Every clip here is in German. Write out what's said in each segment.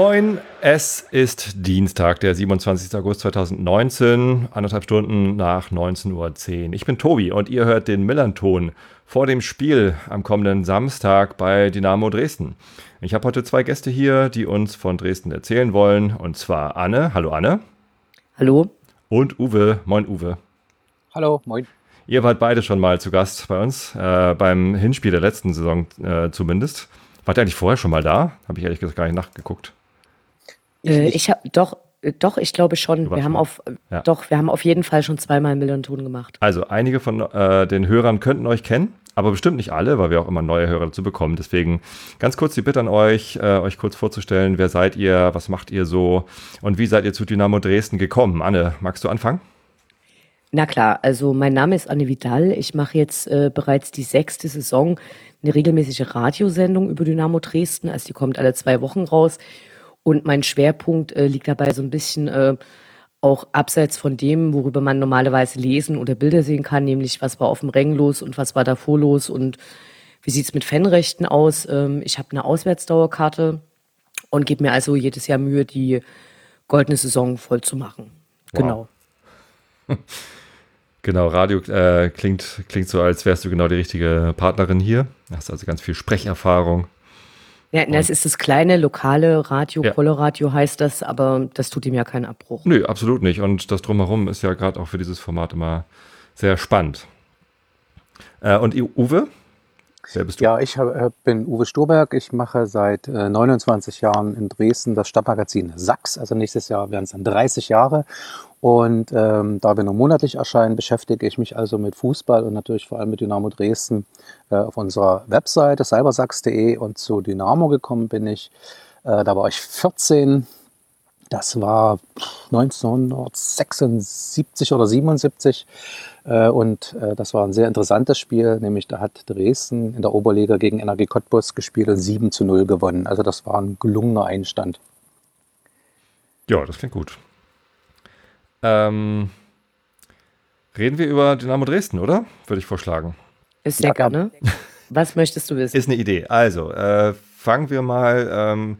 Moin, es ist Dienstag, der 27. August 2019, anderthalb Stunden nach 19.10 Uhr. Ich bin Tobi und ihr hört den Millanton vor dem Spiel am kommenden Samstag bei Dynamo Dresden. Ich habe heute zwei Gäste hier, die uns von Dresden erzählen wollen, und zwar Anne. Hallo Anne. Hallo. Und Uwe. Moin Uwe. Hallo, moin. Ihr wart beide schon mal zu Gast bei uns, äh, beim Hinspiel der letzten Saison äh, zumindest. Wart ihr eigentlich vorher schon mal da? Habe ich ehrlich gesagt gar nicht nachgeguckt. Äh, ich habe doch, äh, doch, ich glaube schon. Wir haben auf, ja. doch, wir haben auf jeden Fall schon zweimal Millionton gemacht. Also einige von äh, den Hörern könnten euch kennen, aber bestimmt nicht alle, weil wir auch immer neue Hörer dazu bekommen. Deswegen ganz kurz die Bitte an euch, äh, euch kurz vorzustellen, wer seid ihr, was macht ihr so und wie seid ihr zu Dynamo Dresden gekommen? Anne, magst du anfangen? Na klar, also mein Name ist Anne Vidal. Ich mache jetzt äh, bereits die sechste Saison eine regelmäßige Radiosendung über Dynamo Dresden. Also die kommt alle zwei Wochen raus. Und mein Schwerpunkt äh, liegt dabei so ein bisschen äh, auch abseits von dem, worüber man normalerweise lesen oder Bilder sehen kann, nämlich was war auf dem Rängen los und was war davor los und wie sieht es mit Fanrechten aus. Ähm, ich habe eine Auswärtsdauerkarte und gebe mir also jedes Jahr Mühe, die goldene Saison voll zu machen. Wow. Genau. Genau, Radio äh, klingt, klingt so, als wärst du genau die richtige Partnerin hier. Hast also ganz viel Sprecherfahrung. Ja, das ist das kleine lokale Radio, ja. Coloradio heißt das, aber das tut ihm ja keinen Abbruch. Nö, absolut nicht. Und das drumherum ist ja gerade auch für dieses Format immer sehr spannend. Äh, und Uwe? Wer bist du? Ja, ich hab, bin Uwe Sturberg. Ich mache seit äh, 29 Jahren in Dresden das Stadtmagazin Sachs. Also nächstes Jahr werden es dann 30 Jahre. Und ähm, da wir nur monatlich erscheinen, beschäftige ich mich also mit Fußball und natürlich vor allem mit Dynamo Dresden äh, auf unserer Webseite cybersachs.de und zu Dynamo gekommen bin ich. Äh, da war ich 14. Das war 1976 oder 77 äh, und äh, das war ein sehr interessantes Spiel, nämlich da hat Dresden in der Oberliga gegen NRG Cottbus gespielt und 7 zu 0 gewonnen. Also das war ein gelungener Einstand. Ja, das klingt gut. Ähm, reden wir über Dynamo Dresden, oder? Würde ich vorschlagen. Ist sehr ja, gerne. Was möchtest du wissen? Ist eine Idee. Also, äh, fangen wir mal ähm,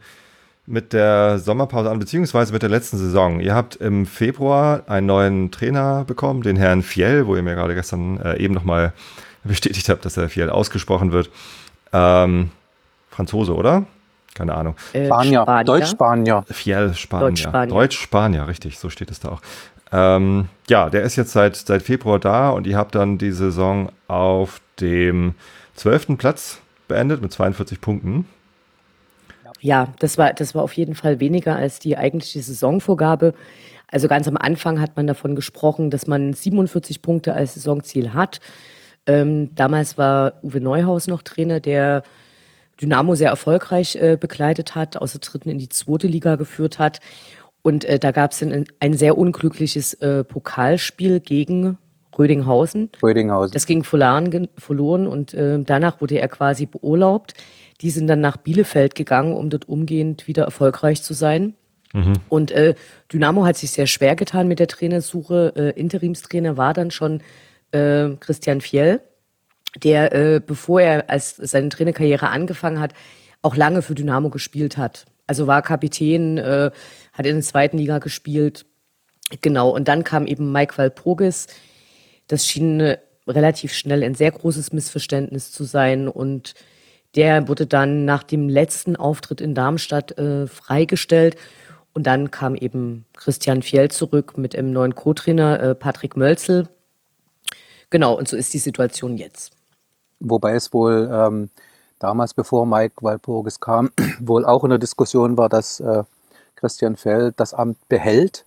mit der Sommerpause an, beziehungsweise mit der letzten Saison. Ihr habt im Februar einen neuen Trainer bekommen, den Herrn Fiel, wo ihr mir gerade gestern äh, eben nochmal bestätigt habt, dass er Fiel ausgesprochen wird. Ähm, Franzose, oder? keine Ahnung. Äh, Spanier, Spanier. Deutsch-Spanier. Fiel Spanier. Deutsch-Spanier, Deutsch richtig, so steht es da auch. Ähm, ja, der ist jetzt seit, seit Februar da und ihr habt dann die Saison auf dem 12. Platz beendet mit 42 Punkten. Ja, das war, das war auf jeden Fall weniger als die eigentliche Saisonvorgabe. Also ganz am Anfang hat man davon gesprochen, dass man 47 Punkte als Saisonziel hat. Ähm, damals war Uwe Neuhaus noch Trainer, der Dynamo sehr erfolgreich äh, begleitet hat, aus der dritten in die zweite Liga geführt hat. Und äh, da gab es ein, ein sehr unglückliches äh, Pokalspiel gegen Rödinghausen. Rödinghausen. Das ging verloren, verloren und äh, danach wurde er quasi beurlaubt. Die sind dann nach Bielefeld gegangen, um dort umgehend wieder erfolgreich zu sein. Mhm. Und äh, Dynamo hat sich sehr schwer getan mit der Trainersuche. Äh, Interimstrainer war dann schon äh, Christian Fjell der, äh, bevor er als seine Trainerkarriere angefangen hat, auch lange für Dynamo gespielt hat. Also war Kapitän, äh, hat in der zweiten Liga gespielt. Genau, und dann kam eben Mike Walpurgis. Das schien äh, relativ schnell ein sehr großes Missverständnis zu sein. Und der wurde dann nach dem letzten Auftritt in Darmstadt äh, freigestellt. Und dann kam eben Christian Fjell zurück mit einem neuen Co-Trainer, äh, Patrick Mölzel. Genau, und so ist die Situation jetzt. Wobei es wohl ähm, damals, bevor Mike Walpurgis kam, wohl auch in der Diskussion war, dass äh, Christian Feld das Amt behält.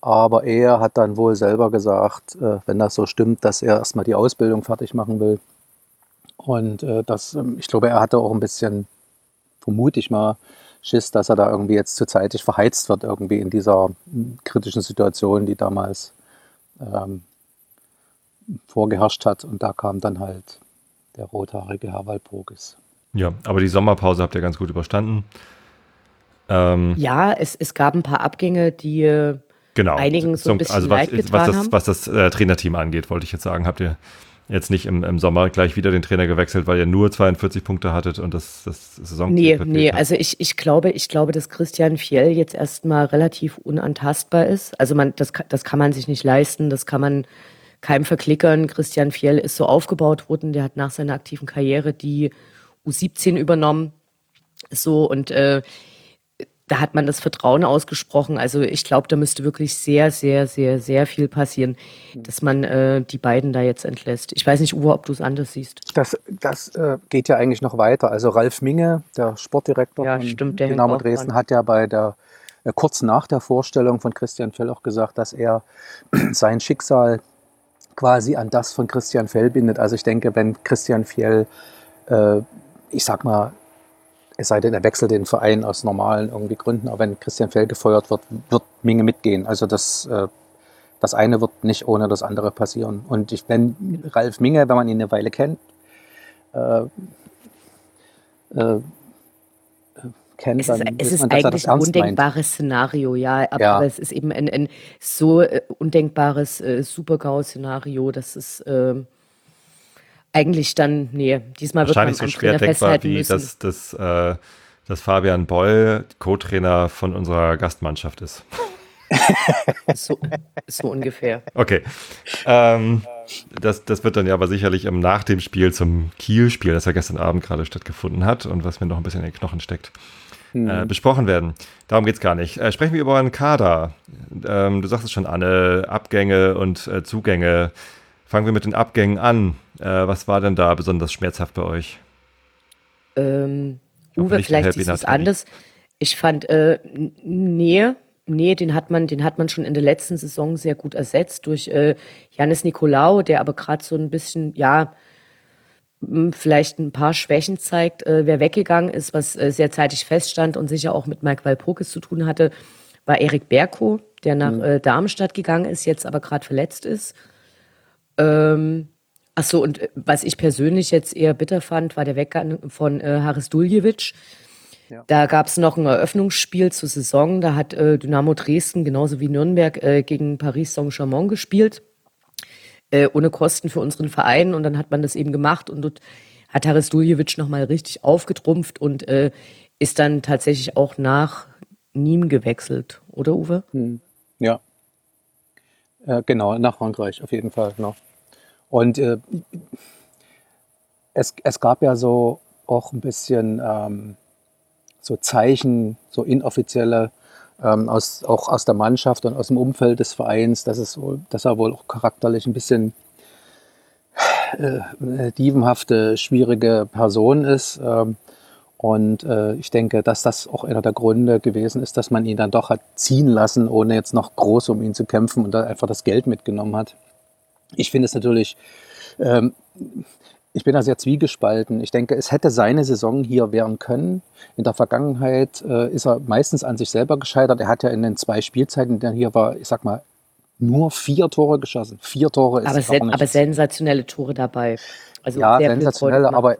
Aber er hat dann wohl selber gesagt, äh, wenn das so stimmt, dass er erstmal die Ausbildung fertig machen will. Und äh, das, ähm, ich glaube, er hatte auch ein bisschen, vermute ich mal, Schiss, dass er da irgendwie jetzt zu zeitig verheizt wird, irgendwie in dieser hm, kritischen Situation, die damals ähm, vorgeherrscht hat. Und da kam dann halt der rothaarige Herr Walpurgis. Ja, aber die Sommerpause habt ihr ganz gut überstanden. Ähm ja, es, es gab ein paar Abgänge, die genau. einigen so ein bisschen also was, leid getan was das, haben. was das äh, Trainerteam angeht, wollte ich jetzt sagen, habt ihr jetzt nicht im, im Sommer gleich wieder den Trainer gewechselt, weil ihr nur 42 Punkte hattet und das, das Saison Nee, nee, also ich, ich glaube, ich glaube, dass Christian Fiel jetzt erstmal relativ unantastbar ist. Also man, das, das kann man sich nicht leisten, das kann man keinem verklickern. Christian Fiel ist so aufgebaut worden, der hat nach seiner aktiven Karriere die U17 übernommen. So und äh, da hat man das Vertrauen ausgesprochen. Also ich glaube, da müsste wirklich sehr, sehr, sehr, sehr viel passieren, dass man äh, die beiden da jetzt entlässt. Ich weiß nicht, Uwe, ob du es anders siehst. Das, das äh, geht ja eigentlich noch weiter. Also Ralf Minge, der Sportdirektor Ja, von stimmt, der Dynamo Dresden, hat ja bei der äh, kurz nach der Vorstellung von Christian Fell auch gesagt, dass er sein Schicksal quasi an das von Christian Fell bindet. Also ich denke, wenn Christian Fell, äh, ich sag mal, es sei denn, er wechselt den Verein aus normalen irgendwie Gründen, aber wenn Christian Fell gefeuert wird, wird Minge mitgehen. Also das, äh, das eine wird nicht ohne das andere passieren. Und ich, wenn Ralf Minge, wenn man ihn eine Weile kennt, äh, äh, kennt, Es dann ist, es weiß ist man, eigentlich ein ernst meint. undenkbares Szenario, ja. Aber, Ja. es ist eben ein, ein so äh, undenkbares äh, Super-GAU-Szenario, dass es ähm, eigentlich dann, nee, diesmal wird man wahrscheinlich so schwer Trainer denkbar, wie müssen. dass, dass, äh, dass Fabian Boll Co-Trainer von unserer Gastmannschaft ist. So, so ungefähr. Okay. Ähm, das, das wird dann ja aber sicherlich im, nach dem Spiel zum Kiel-Spiel, das ja gestern Abend gerade stattgefunden hat und was mir noch ein bisschen in den Knochen steckt, äh, besprochen werden. Darum geht's gar nicht. Äh, sprechen wir über einen Kader. Ähm, du sagst es schon, Anne, Abgänge und äh, Zugänge. Fangen wir mit den Abgängen an. Äh, was war denn da besonders schmerzhaft bei euch? Ähm, Uwe, vielleicht du es anders. Ich fand, äh, nee, nee, den hat man, den hat man schon in der letzten Saison sehr gut ersetzt durch äh, Janis Nikolaou, der aber gerade so ein bisschen, ja, m, vielleicht ein paar Schwächen zeigt. Äh, wer weggegangen ist, was äh, sehr zeitig feststand und sicher auch mit Mike Walpurgis zu tun hatte, war Erik Berko, der nach äh, Darmstadt gegangen ist, jetzt aber gerade verletzt ist. Ähm, ach so, und äh, was ich persönlich jetzt eher bitter fand, war der Weggang von äh, Haris Duljevic. Da gab es noch ein Eröffnungsspiel zur Saison. Da hat äh, Dynamo Dresden genauso wie Nürnberg äh, gegen Paris Saint-Germain gespielt. Äh, ohne Kosten für unseren Verein. Und dann hat man das eben gemacht und dort hat Haris Duljevic nochmal richtig aufgetrumpft und äh, ist dann tatsächlich auch nach Nîmes gewechselt, oder Uwe? Ja. Äh, genau, nach Frankreich, auf jeden Fall. Genau. Und äh, es, es gab ja so auch ein bisschen ähm, so Zeichen, so inoffizielle, ähm, aus, auch aus der Mannschaft und aus dem Umfeld des Vereins, dass, es dass er wohl auch charakterlich ein bisschen äh, eine dievenhafte, schwierige Person ist. Ähm, und äh, ich denke, dass das auch einer der Gründe gewesen ist, dass man ihn dann doch hat ziehen lassen, ohne jetzt noch groß um ihn zu kämpfen und da einfach das Geld mitgenommen hat. Ich finde es natürlich, ähm, ich bin da sehr zwiegespalten. Ich denke, es hätte seine Saison hier werden können. In der Vergangenheit äh, ist er meistens an sich selber gescheitert. Er hat ja in den zwei Spielzeiten, in denen er hier war, ich sag mal, nur vier Tore geschossen. Vier Tore ist Aber, sen aber sensationelle Tore dabei. Also ja, sehr viel sensationell, Freude gemacht. aber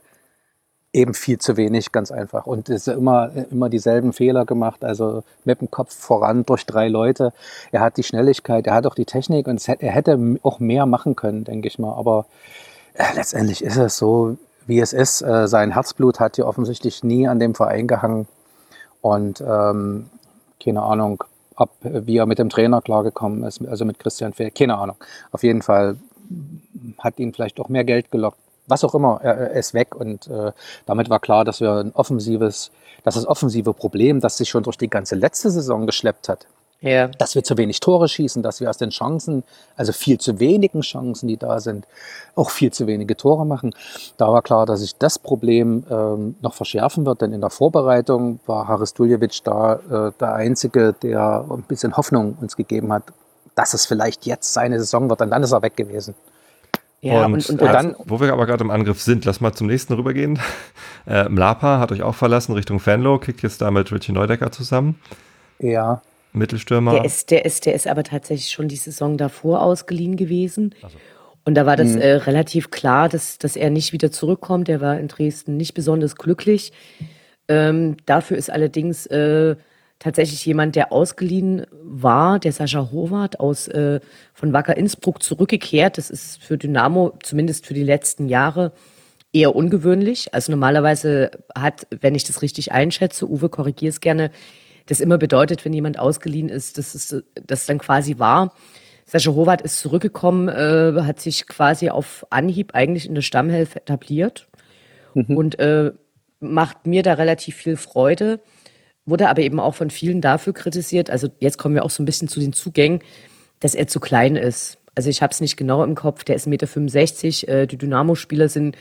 eben viel zu wenig, ganz einfach. Und es ist immer, immer dieselben Fehler gemacht, also mit dem Kopf voran durch drei Leute. Er hat die Schnelligkeit, er hat auch die Technik und er hätte auch mehr machen können, denke ich mal. Aber äh, letztendlich ist es so, wie es ist. Äh, sein Herzblut hat hier offensichtlich nie an dem Verein gehangen. Und ähm, keine Ahnung, ob, wie er mit dem Trainer klargekommen ist, also mit Christian Fehl, keine Ahnung. Auf jeden Fall hat ihn vielleicht auch mehr Geld gelockt. Was auch immer, er, er ist weg und äh, damit war klar, dass wir ein offensives, dass das offensive Problem, das sich schon durch die ganze letzte Saison geschleppt hat, ja. dass wir zu wenig Tore schießen, dass wir aus den Chancen, also viel zu wenigen Chancen, die da sind, auch viel zu wenige Tore machen. Da war klar, dass sich das Problem ähm, noch verschärfen wird, denn in der Vorbereitung war Haris Duljevic da äh, der Einzige, der ein bisschen Hoffnung uns gegeben hat, dass es vielleicht jetzt seine Saison wird und dann ist er weg gewesen. Ja, und, und, und, äh, dann, wo wir aber gerade im Angriff sind, lass mal zum nächsten rübergehen. Äh, Mlapa hat euch auch verlassen Richtung Fanlo, kickt jetzt da mit Richie Neudecker zusammen. Ja, Mittelstürmer. der ist, der ist, der ist aber tatsächlich schon die Saison davor ausgeliehen gewesen. Und da war das äh, relativ klar, dass, dass er nicht wieder zurückkommt. Er war in Dresden nicht besonders glücklich. Ähm, dafür ist allerdings äh, tatsächlich jemand, der ausgeliehen war, der Sascha Howard aus äh, von Wacker Innsbruck zurückgekehrt. Das ist für Dynamo zumindest für die letzten Jahre eher ungewöhnlich. Also normalerweise hat, wenn ich das richtig einschätze, Uwe korrigier es gerne, das immer bedeutet, wenn jemand ausgeliehen ist, dass es das dann quasi war. Sascha Howard ist zurückgekommen, äh, hat sich quasi auf Anhieb eigentlich in der Stammhälfte etabliert mhm. und äh, macht mir da relativ viel Freude wurde aber eben auch von vielen dafür kritisiert. Also jetzt kommen wir auch so ein bisschen zu den Zugängen, dass er zu klein ist. Also ich habe es nicht genau im Kopf, der ist 1,65 Meter. Äh, die Dynamo-Spieler sind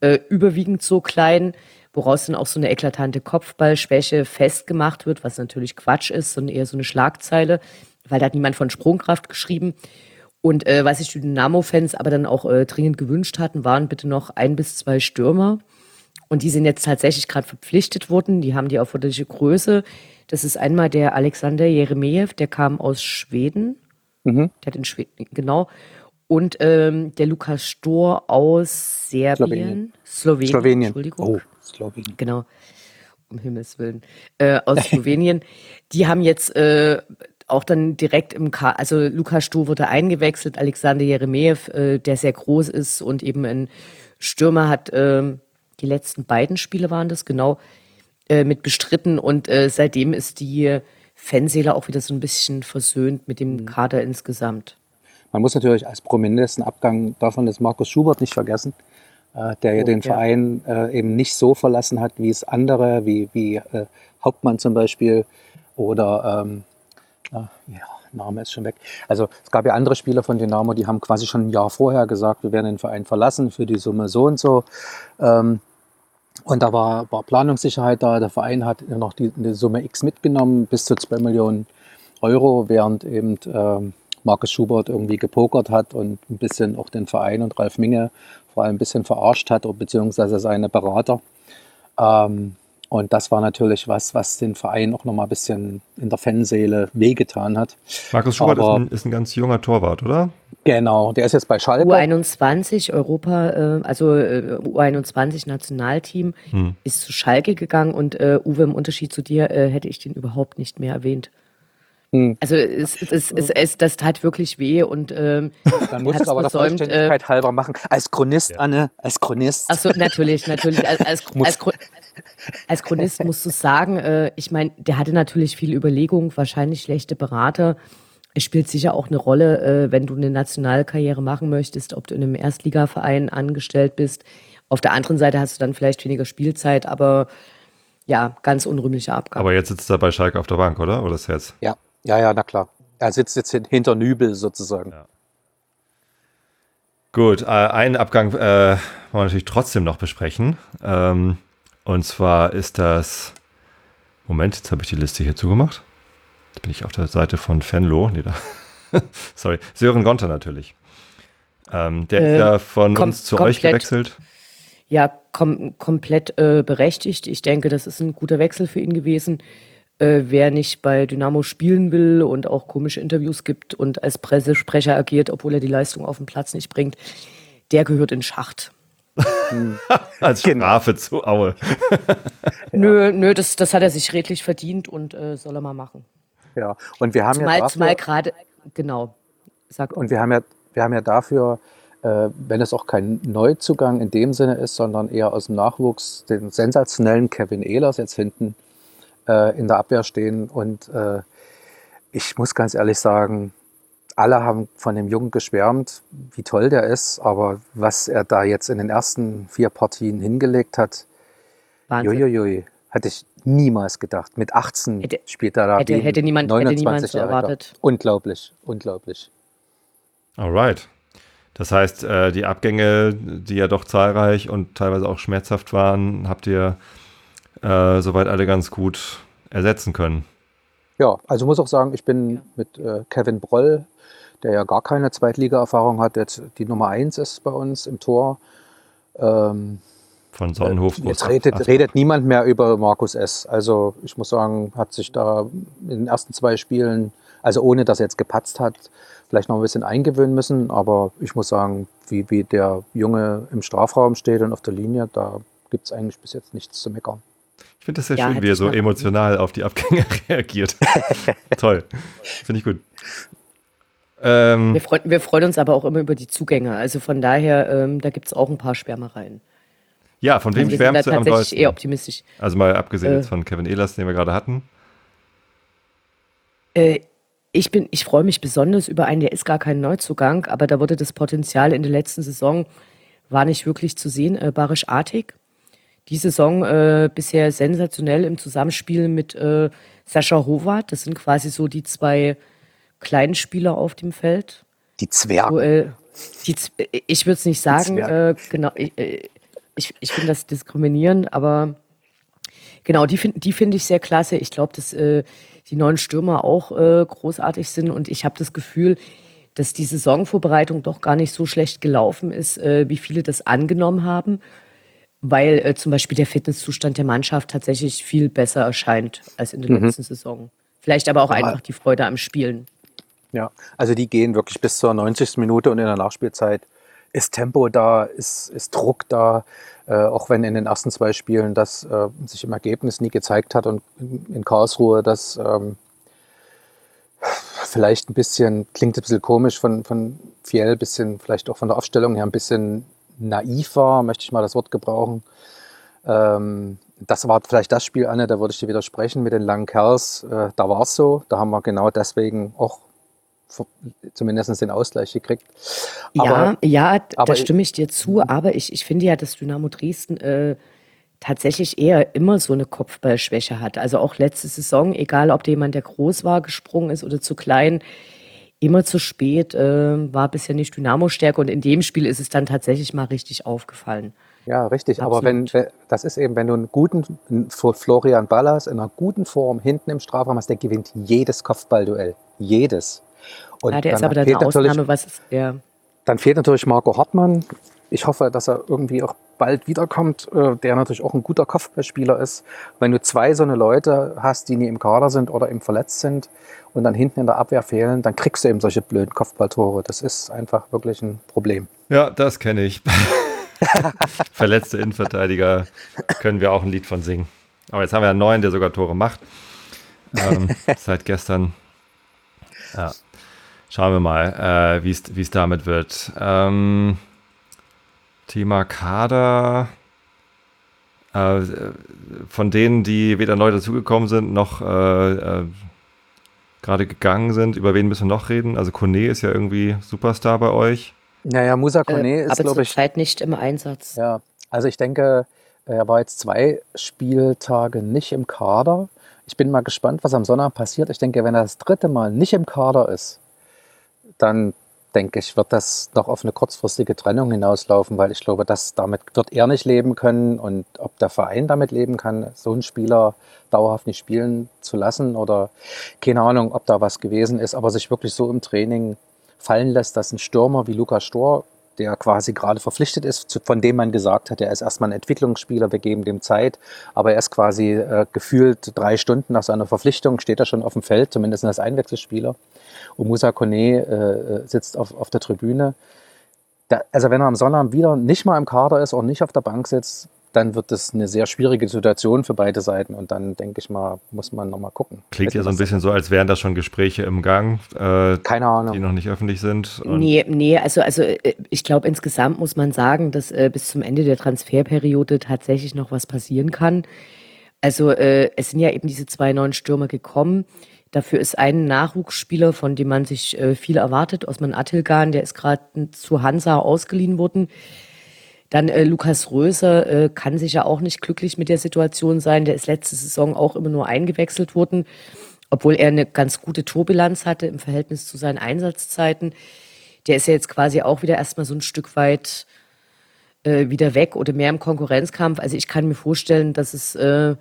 äh, überwiegend so klein, woraus dann auch so eine eklatante Kopfballschwäche festgemacht wird, was natürlich Quatsch ist, sondern eher so eine Schlagzeile, weil da hat niemand von Sprungkraft geschrieben. Und äh, was sich die Dynamo-Fans aber dann auch äh, dringend gewünscht hatten, waren bitte noch ein bis zwei Stürmer. Und die sind jetzt tatsächlich gerade verpflichtet worden. Die haben die erforderliche Größe. Das ist einmal der Alexander Jeremejew, der kam aus Schweden. Mhm. Der hat in Schweden, genau. Und ähm, der Lukas Stor aus Serbien. Slowenien. Slowenien. Slowenien. Entschuldigung. Oh, Slowenien. Genau. Um Himmels Willen. Äh, aus Slowenien. Die haben jetzt äh, auch dann direkt im K, also Lukas Stor wurde eingewechselt, Alexander Jeremejew, äh, der sehr groß ist und eben ein Stürmer hat, äh, die letzten beiden Spiele waren das, genau, äh, mit bestritten. Und äh, seitdem ist die Fanseele auch wieder so ein bisschen versöhnt mit dem mhm. Kader insgesamt. Man muss natürlich als prominentesten Abgang davon des Markus Schubert nicht vergessen, äh, der ja oh, den ja. Verein äh, eben nicht so verlassen hat, wie es andere, wie, wie äh, Hauptmann zum Beispiel oder ähm, ja, Name ist schon weg. Also es gab ja andere Spieler von Dynamo, die haben quasi schon ein Jahr vorher gesagt, wir werden den Verein verlassen für die Summe so und so. Ähm, und da war, war Planungssicherheit da. Der Verein hat noch die, die Summe X mitgenommen, bis zu 2 Millionen Euro, während eben ähm, Markus Schubert irgendwie gepokert hat und ein bisschen auch den Verein und Ralf Minge vor allem ein bisschen verarscht hat, beziehungsweise seine Berater. Ähm, und das war natürlich was, was den Verein auch nochmal ein bisschen in der Fanseele wehgetan hat. Markus Schubert ist ein, ist ein, ganz junger Torwart, oder? Genau, der ist jetzt bei Schalke. U21 Europa, äh, also äh, U21 Nationalteam hm. ist zu Schalke gegangen und äh, Uwe, im Unterschied zu dir, hätte ich den überhaupt nicht mehr erwähnt. Hm. Also es, es, es, es, das tat wirklich weh und ähm, dann muss es aber der Vollständigkeit äh, halber machen. Als Chronist, ja. Anne, als Chronist. Achso, natürlich, natürlich. Als, als, als, als Chronist musst du sagen, äh, ich meine, der hatte natürlich viel Überlegung, wahrscheinlich schlechte Berater. Es spielt sicher auch eine Rolle, äh, wenn du eine Nationalkarriere machen möchtest, ob du in einem Erstligaverein angestellt bist. Auf der anderen Seite hast du dann vielleicht weniger Spielzeit, aber ja, ganz unrühmliche Abgabe. Aber jetzt sitzt er bei Schalke auf der Bank, oder? Oder ist jetzt? Ja. Ja, ja, na klar. Er sitzt jetzt hinter Nübel sozusagen. Ja. Gut, äh, einen Abgang äh, wollen wir natürlich trotzdem noch besprechen. Ähm, und zwar ist das. Moment, jetzt habe ich die Liste hier zugemacht. Jetzt bin ich auf der Seite von Fenlo. Nee, da. Sorry, Sören Gonter natürlich. Ähm, der äh, ist ja von uns zu euch gewechselt. Ja, kom komplett äh, berechtigt. Ich denke, das ist ein guter Wechsel für ihn gewesen äh, wer nicht bei Dynamo spielen will und auch komische Interviews gibt und als Pressesprecher agiert, obwohl er die Leistung auf dem Platz nicht bringt, der gehört in Schacht. als genau. Strafe zu Aue. nö, nö, das, das hat er sich redlich verdient und äh, soll er mal machen. Ja, und wir haben zumal, ja dafür, zumal gerade, genau. Sag und wir haben ja, wir haben ja dafür, äh, wenn es auch kein Neuzugang in dem Sinne ist, sondern eher aus dem Nachwuchs, den sensationellen Kevin Ehlers jetzt hinten äh, in der Abwehr stehen. Und äh, ich muss ganz ehrlich sagen, alle haben von dem Jungen geschwärmt, wie toll der ist, aber was er da jetzt in den ersten vier Partien hingelegt hat, juiuiui, hatte ich niemals gedacht. Mit 18 hätte, spielt er da hätte, hätte niemand, 29 hätte niemand so erwartet. Unglaublich, unglaublich. Alright. Das heißt, äh, die Abgänge, die ja doch zahlreich und teilweise auch schmerzhaft waren, habt ihr äh, soweit alle ganz gut ersetzen können. Ja, also muss auch sagen, ich bin mit äh, Kevin Broll, der ja gar keine Zweitliga-Erfahrung hat, jetzt die Nummer eins ist bei uns im Tor. Ähm, Von Sonnenhof. Äh, jetzt redet, redet, niemand mehr über Markus S. Also ich muss sagen, hat sich da in den ersten zwei Spielen, also ohne dass er jetzt gepatzt hat, vielleicht noch ein bisschen eingewöhnen müssen. Aber ich muss sagen, wie, wie der Junge im Strafraum steht und auf der Linie, da gibt es eigentlich bis jetzt nichts zu meckern. Ich finde das sehr Ja, schön, wie er so emotional auf die Abgänge reagiert. Toll. Finde ich gut. Ähm, Wir, freuen, wir freuen uns aber auch immer über die Zugänge. Also von daher, ähm, da gibt es auch ein paar Schwärmereien. Ja, von wem da schwärmst du am dollsten? eher optimistisch. Also mal abgesehen Äh. jetzt von Kevin Ehlers, den wir gerade hatten. Äh, ich bin, ich freue mich besonders über einen, der ist gar kein Neuzugang, aber da wurde das Potenzial in der letzten Saison war nicht wirklich zu sehen. Äh, Barisch Artig. Die Saison äh, bisher sensationell im Zusammenspiel mit äh, Sascha Howard. Das sind quasi so die zwei kleinen Spieler auf dem Feld. Die Zwerge. So, äh, die, ich würde es nicht sagen, äh, genau, ich, äh, ich, ich finde das diskriminierend, aber genau, die finde die find ich sehr klasse. Ich glaube, dass äh, die neuen Stürmer auch äh, großartig sind und ich habe das Gefühl, dass die Saisonvorbereitung doch gar nicht so schlecht gelaufen ist, äh, wie viele das angenommen haben, weil äh, zum Beispiel der Fitnesszustand der Mannschaft tatsächlich viel besser erscheint als in der letzten Saison. Vielleicht aber auch einfach die Freude am Spielen. Ja, also die gehen wirklich bis zur 90. Minute und in der Nachspielzeit ist Tempo da, ist, ist Druck da, äh, auch wenn in den ersten zwei Spielen das äh, sich im Ergebnis nie gezeigt hat und in, Karlsruhe das ähm, vielleicht ein bisschen, klingt ein bisschen komisch von, von Fiel, ein bisschen vielleicht auch von der Aufstellung her ein bisschen naiv war, möchte ich mal das Wort gebrauchen. Ähm, das war vielleicht das Spiel, Anne, da würde ich dir widersprechen mit den langen Kerls. Äh, da war es so. Da haben wir genau deswegen auch zumindest den Ausgleich gekriegt. ja, ja, da aber- stimme ich dir zu, aber ich, ich finde ja, dass Dynamo Dresden äh, tatsächlich eher immer so eine Kopfballschwäche hat. Also auch letzte Saison, egal ob jemand, der groß war, gesprungen ist oder zu klein, immer zu spät, äh, war bisher nicht Dynamo-Stärke und in dem Spiel ist es dann tatsächlich mal richtig aufgefallen. Ja, richtig. Aber wenn, Absolut. das ist eben, wenn du einen guten Florian Ballas in einer guten Form hinten im Strafraum hast, der gewinnt jedes Kopfballduell. Jedes. Und ja, der ist dann aber dann fehlt eine natürlich- Ausnahme, was ist, ja. Dann fehlt natürlich Marco Hartmann. Ich hoffe, dass er irgendwie auch bald wiederkommt, äh, der natürlich auch ein guter Kopfballspieler ist. Wenn du zwei so eine Leute hast, die nie im Kader sind oder eben verletzt sind und dann hinten in der Abwehr fehlen, dann kriegst du eben solche blöden Kopfballtore. Das ist einfach wirklich ein Problem. Ja, das kenne ich. Verletzte Innenverteidiger können wir auch ein Lied von singen. Aber jetzt haben wir einen neuen, der sogar Tore macht. Ähm, seit gestern. Ja. Schauen wir mal, äh, wie es damit wird. Ähm, Thema Kader. Äh, von denen, die weder neu dazugekommen sind, noch äh, äh, gerade gegangen sind, über wen müssen wir noch reden? Also Kone ist ja irgendwie Superstar bei euch. Naja, Musa Kone Äh, ist, aber glaube ich, zurzeit nicht im Einsatz. Ja, also ich denke, er war jetzt zwei Spieltage nicht im Kader. Ich bin mal gespannt, was am Sonntag passiert. Ich denke, wenn er das dritte Mal nicht im Kader ist, dann denke ich, wird das noch auf eine kurzfristige Trennung hinauslaufen, weil ich glaube, dass damit wird er nicht leben können. Und ob der Verein damit leben kann, so einen Spieler dauerhaft nicht spielen zu lassen oder keine Ahnung, ob da was gewesen ist, aber sich wirklich so im Training fallen lässt, dass ein Stürmer wie Lukas Stor, der quasi gerade verpflichtet ist, von dem man gesagt hat, er ist erstmal ein Entwicklungsspieler, wir geben dem Zeit, aber er ist quasi äh, gefühlt drei Stunden nach seiner Verpflichtung, steht er schon auf dem Feld, zumindest als Einwechselspieler. Und Musa Kone äh, sitzt auf, auf der Tribüne. Da, also wenn er am Sonntag wieder nicht mal im Kader ist und nicht auf der Bank sitzt, dann wird das eine sehr schwierige Situation für beide Seiten und dann denke ich mal, muss man nochmal gucken. Klingt ja so ein bisschen so, als wären da schon Gespräche im Gang, äh, Keine die Ahnung. noch nicht öffentlich sind. Und Nee, nee, also, also äh, ich glaube, insgesamt muss man sagen, dass äh, bis zum Ende der Transferperiode tatsächlich noch was passieren kann. Also äh, es sind ja eben diese zwei neuen Stürmer gekommen. Dafür ist ein Nachwuchsspieler, von dem man sich äh, viel erwartet, Osman Attilgan, der ist gerade zu Hansa ausgeliehen worden. Dann äh, Lukas Röser äh, kann sicher auch nicht glücklich mit der Situation sein. Der ist letzte Saison auch immer nur eingewechselt worden, obwohl er eine ganz gute Torbilanz hatte im Verhältnis zu seinen Einsatzzeiten. Der ist ja jetzt quasi auch wieder erstmal so ein Stück weit äh, wieder weg oder mehr im Konkurrenzkampf. Also ich kann mir vorstellen, dass es äh,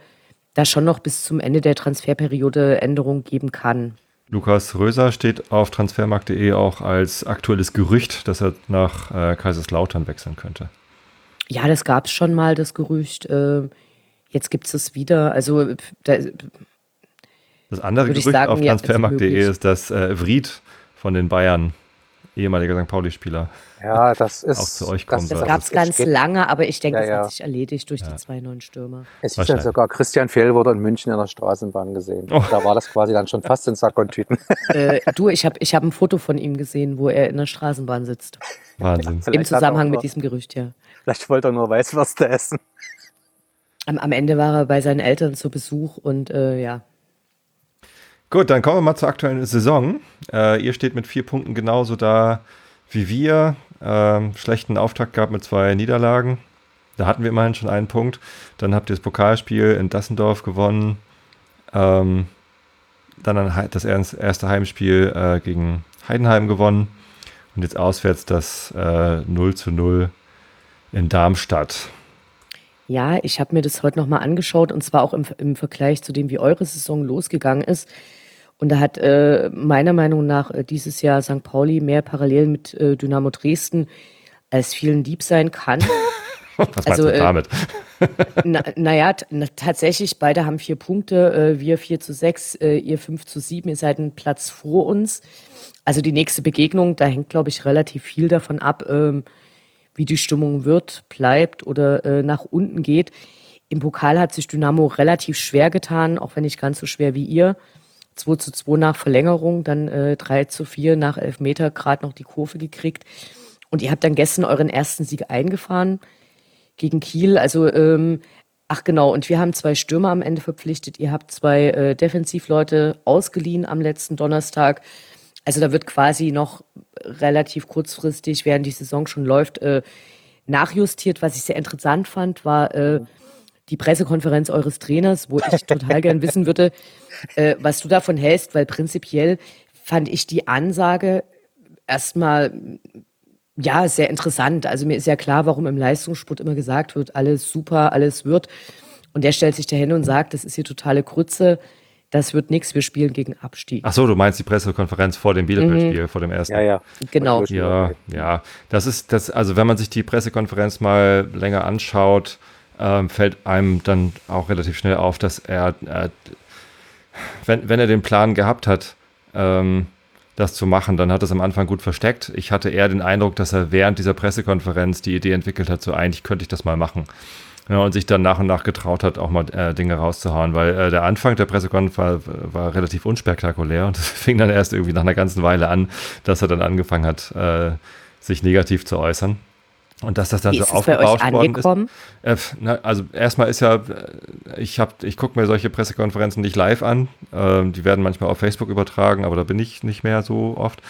da schon noch bis zum Ende der Transferperiode Änderungen geben kann. Lukas Röser steht auf transfermarkt.de auch als aktuelles Gerücht, dass er nach äh, Kaiserslautern wechseln könnte. Ja, das gab es schon mal, das Gerücht. Äh, jetzt gibt es es wieder. Also äh, da, Das andere Gerücht sagen, auf ja, ist transfermarkt.de möglich. ist, dass äh, Vried von den Bayern ehemaliger St. Pauli-Spieler Ja, das ist. auch zu euch kommen Das soll. gab es ganz geht- lange, aber ich denke, Ja, das ja. hat sich erledigt durch die zwei neuen Stürmer. Es ist ja Wahrscheinlich. sogar Christian Fehl wurde in München in der Straßenbahn gesehen. Oh. Da war das quasi dann schon fast in Sack und Tüten. äh, du, ich habe ich hab ein Foto von ihm gesehen, wo er in der Straßenbahn sitzt. Wahnsinn. Im Zusammenhang mit diesem Gerücht, ja. Vielleicht wollte er nur Weißwürste essen. Am, am Ende war er bei seinen Eltern zu Besuch und äh, ja. Gut, dann kommen wir mal zur aktuellen Saison. Äh, ihr steht mit vier Punkten genauso da wie wir. Ähm, schlechten Auftakt gehabt mit zwei Niederlagen. Da hatten wir immerhin schon einen Punkt. Dann habt ihr das Pokalspiel in Dassendorf gewonnen. Ähm, dann das erste Heimspiel äh, gegen Heidenheim gewonnen. Und jetzt auswärts das äh, 0 zu 0 in Darmstadt. Ja, ich habe mir das heute nochmal angeschaut und zwar auch im, im Vergleich zu dem, wie eure Saison losgegangen ist. Und da hat äh, meiner Meinung nach äh, dieses Jahr St. Pauli mehr parallel mit äh, Dynamo Dresden als vielen lieb sein kann. Was meinst Also, du äh, damit? Na, naja, tatsächlich, beide haben vier Punkte, äh, wir 4 zu 6, äh, ihr 5 zu 7, ihr seid einen Platz vor uns. Also die nächste Begegnung, da hängt, glaube ich, relativ viel davon ab, ähm, wie die Stimmung wird, bleibt oder äh, nach unten geht. Im Pokal hat sich Dynamo relativ schwer getan, auch wenn nicht ganz so schwer wie ihr. 2 zu 2 nach Verlängerung, dann äh, 3 zu 4 nach Elfmeter, gerade noch die Kurve gekriegt. Und ihr habt dann gestern euren ersten Sieg eingefahren gegen Kiel. Also, ähm, ach genau, und wir haben zwei Stürmer am Ende verpflichtet. Ihr habt zwei äh, Defensivleute ausgeliehen am letzten Donnerstag. Also da wird quasi noch relativ kurzfristig, während die Saison schon läuft, äh, nachjustiert. Was ich sehr interessant fand, war äh, die Pressekonferenz eures Trainers, wo ich total gern wissen würde, äh, was du davon hältst, weil prinzipiell fand ich die Ansage erstmal ja, sehr interessant. Also mir ist ja klar, warum im Leistungssport immer gesagt wird, alles super, alles wird. Und der stellt sich dahin und sagt, das ist hier totale Krütze, das wird nichts, wir spielen gegen Abstieg. Ach so, du meinst die Pressekonferenz vor dem Bielefeld-Spiel, vor dem ersten. Ja, ja. Genau. Ja, ja. Das ist das, also wenn man sich die Pressekonferenz mal länger anschaut, ähm, fällt einem dann auch relativ schnell auf, dass er, äh, wenn, wenn er den Plan gehabt hat, ähm, das zu machen, dann hat er es am Anfang gut versteckt. Ich hatte eher den Eindruck, dass er während dieser Pressekonferenz die Idee entwickelt hat, so eigentlich könnte ich das mal machen. Ja, und sich dann nach und nach getraut hat, auch mal äh, Dinge rauszuhauen, weil äh, der Anfang der Pressekonferenz war, war relativ unspektakulär und es fing dann erst irgendwie nach einer ganzen Weile an, dass er dann angefangen hat, äh, sich negativ zu äußern. Und dass das dann Wie so ist es bei euch aufgebauscht worden ist. angekommen? Äh, na, also erstmal ist ja, äh, ich habe, ich gucke mir solche Pressekonferenzen nicht live an. Ähm, die werden manchmal auf Facebook übertragen, aber da bin ich nicht mehr so oft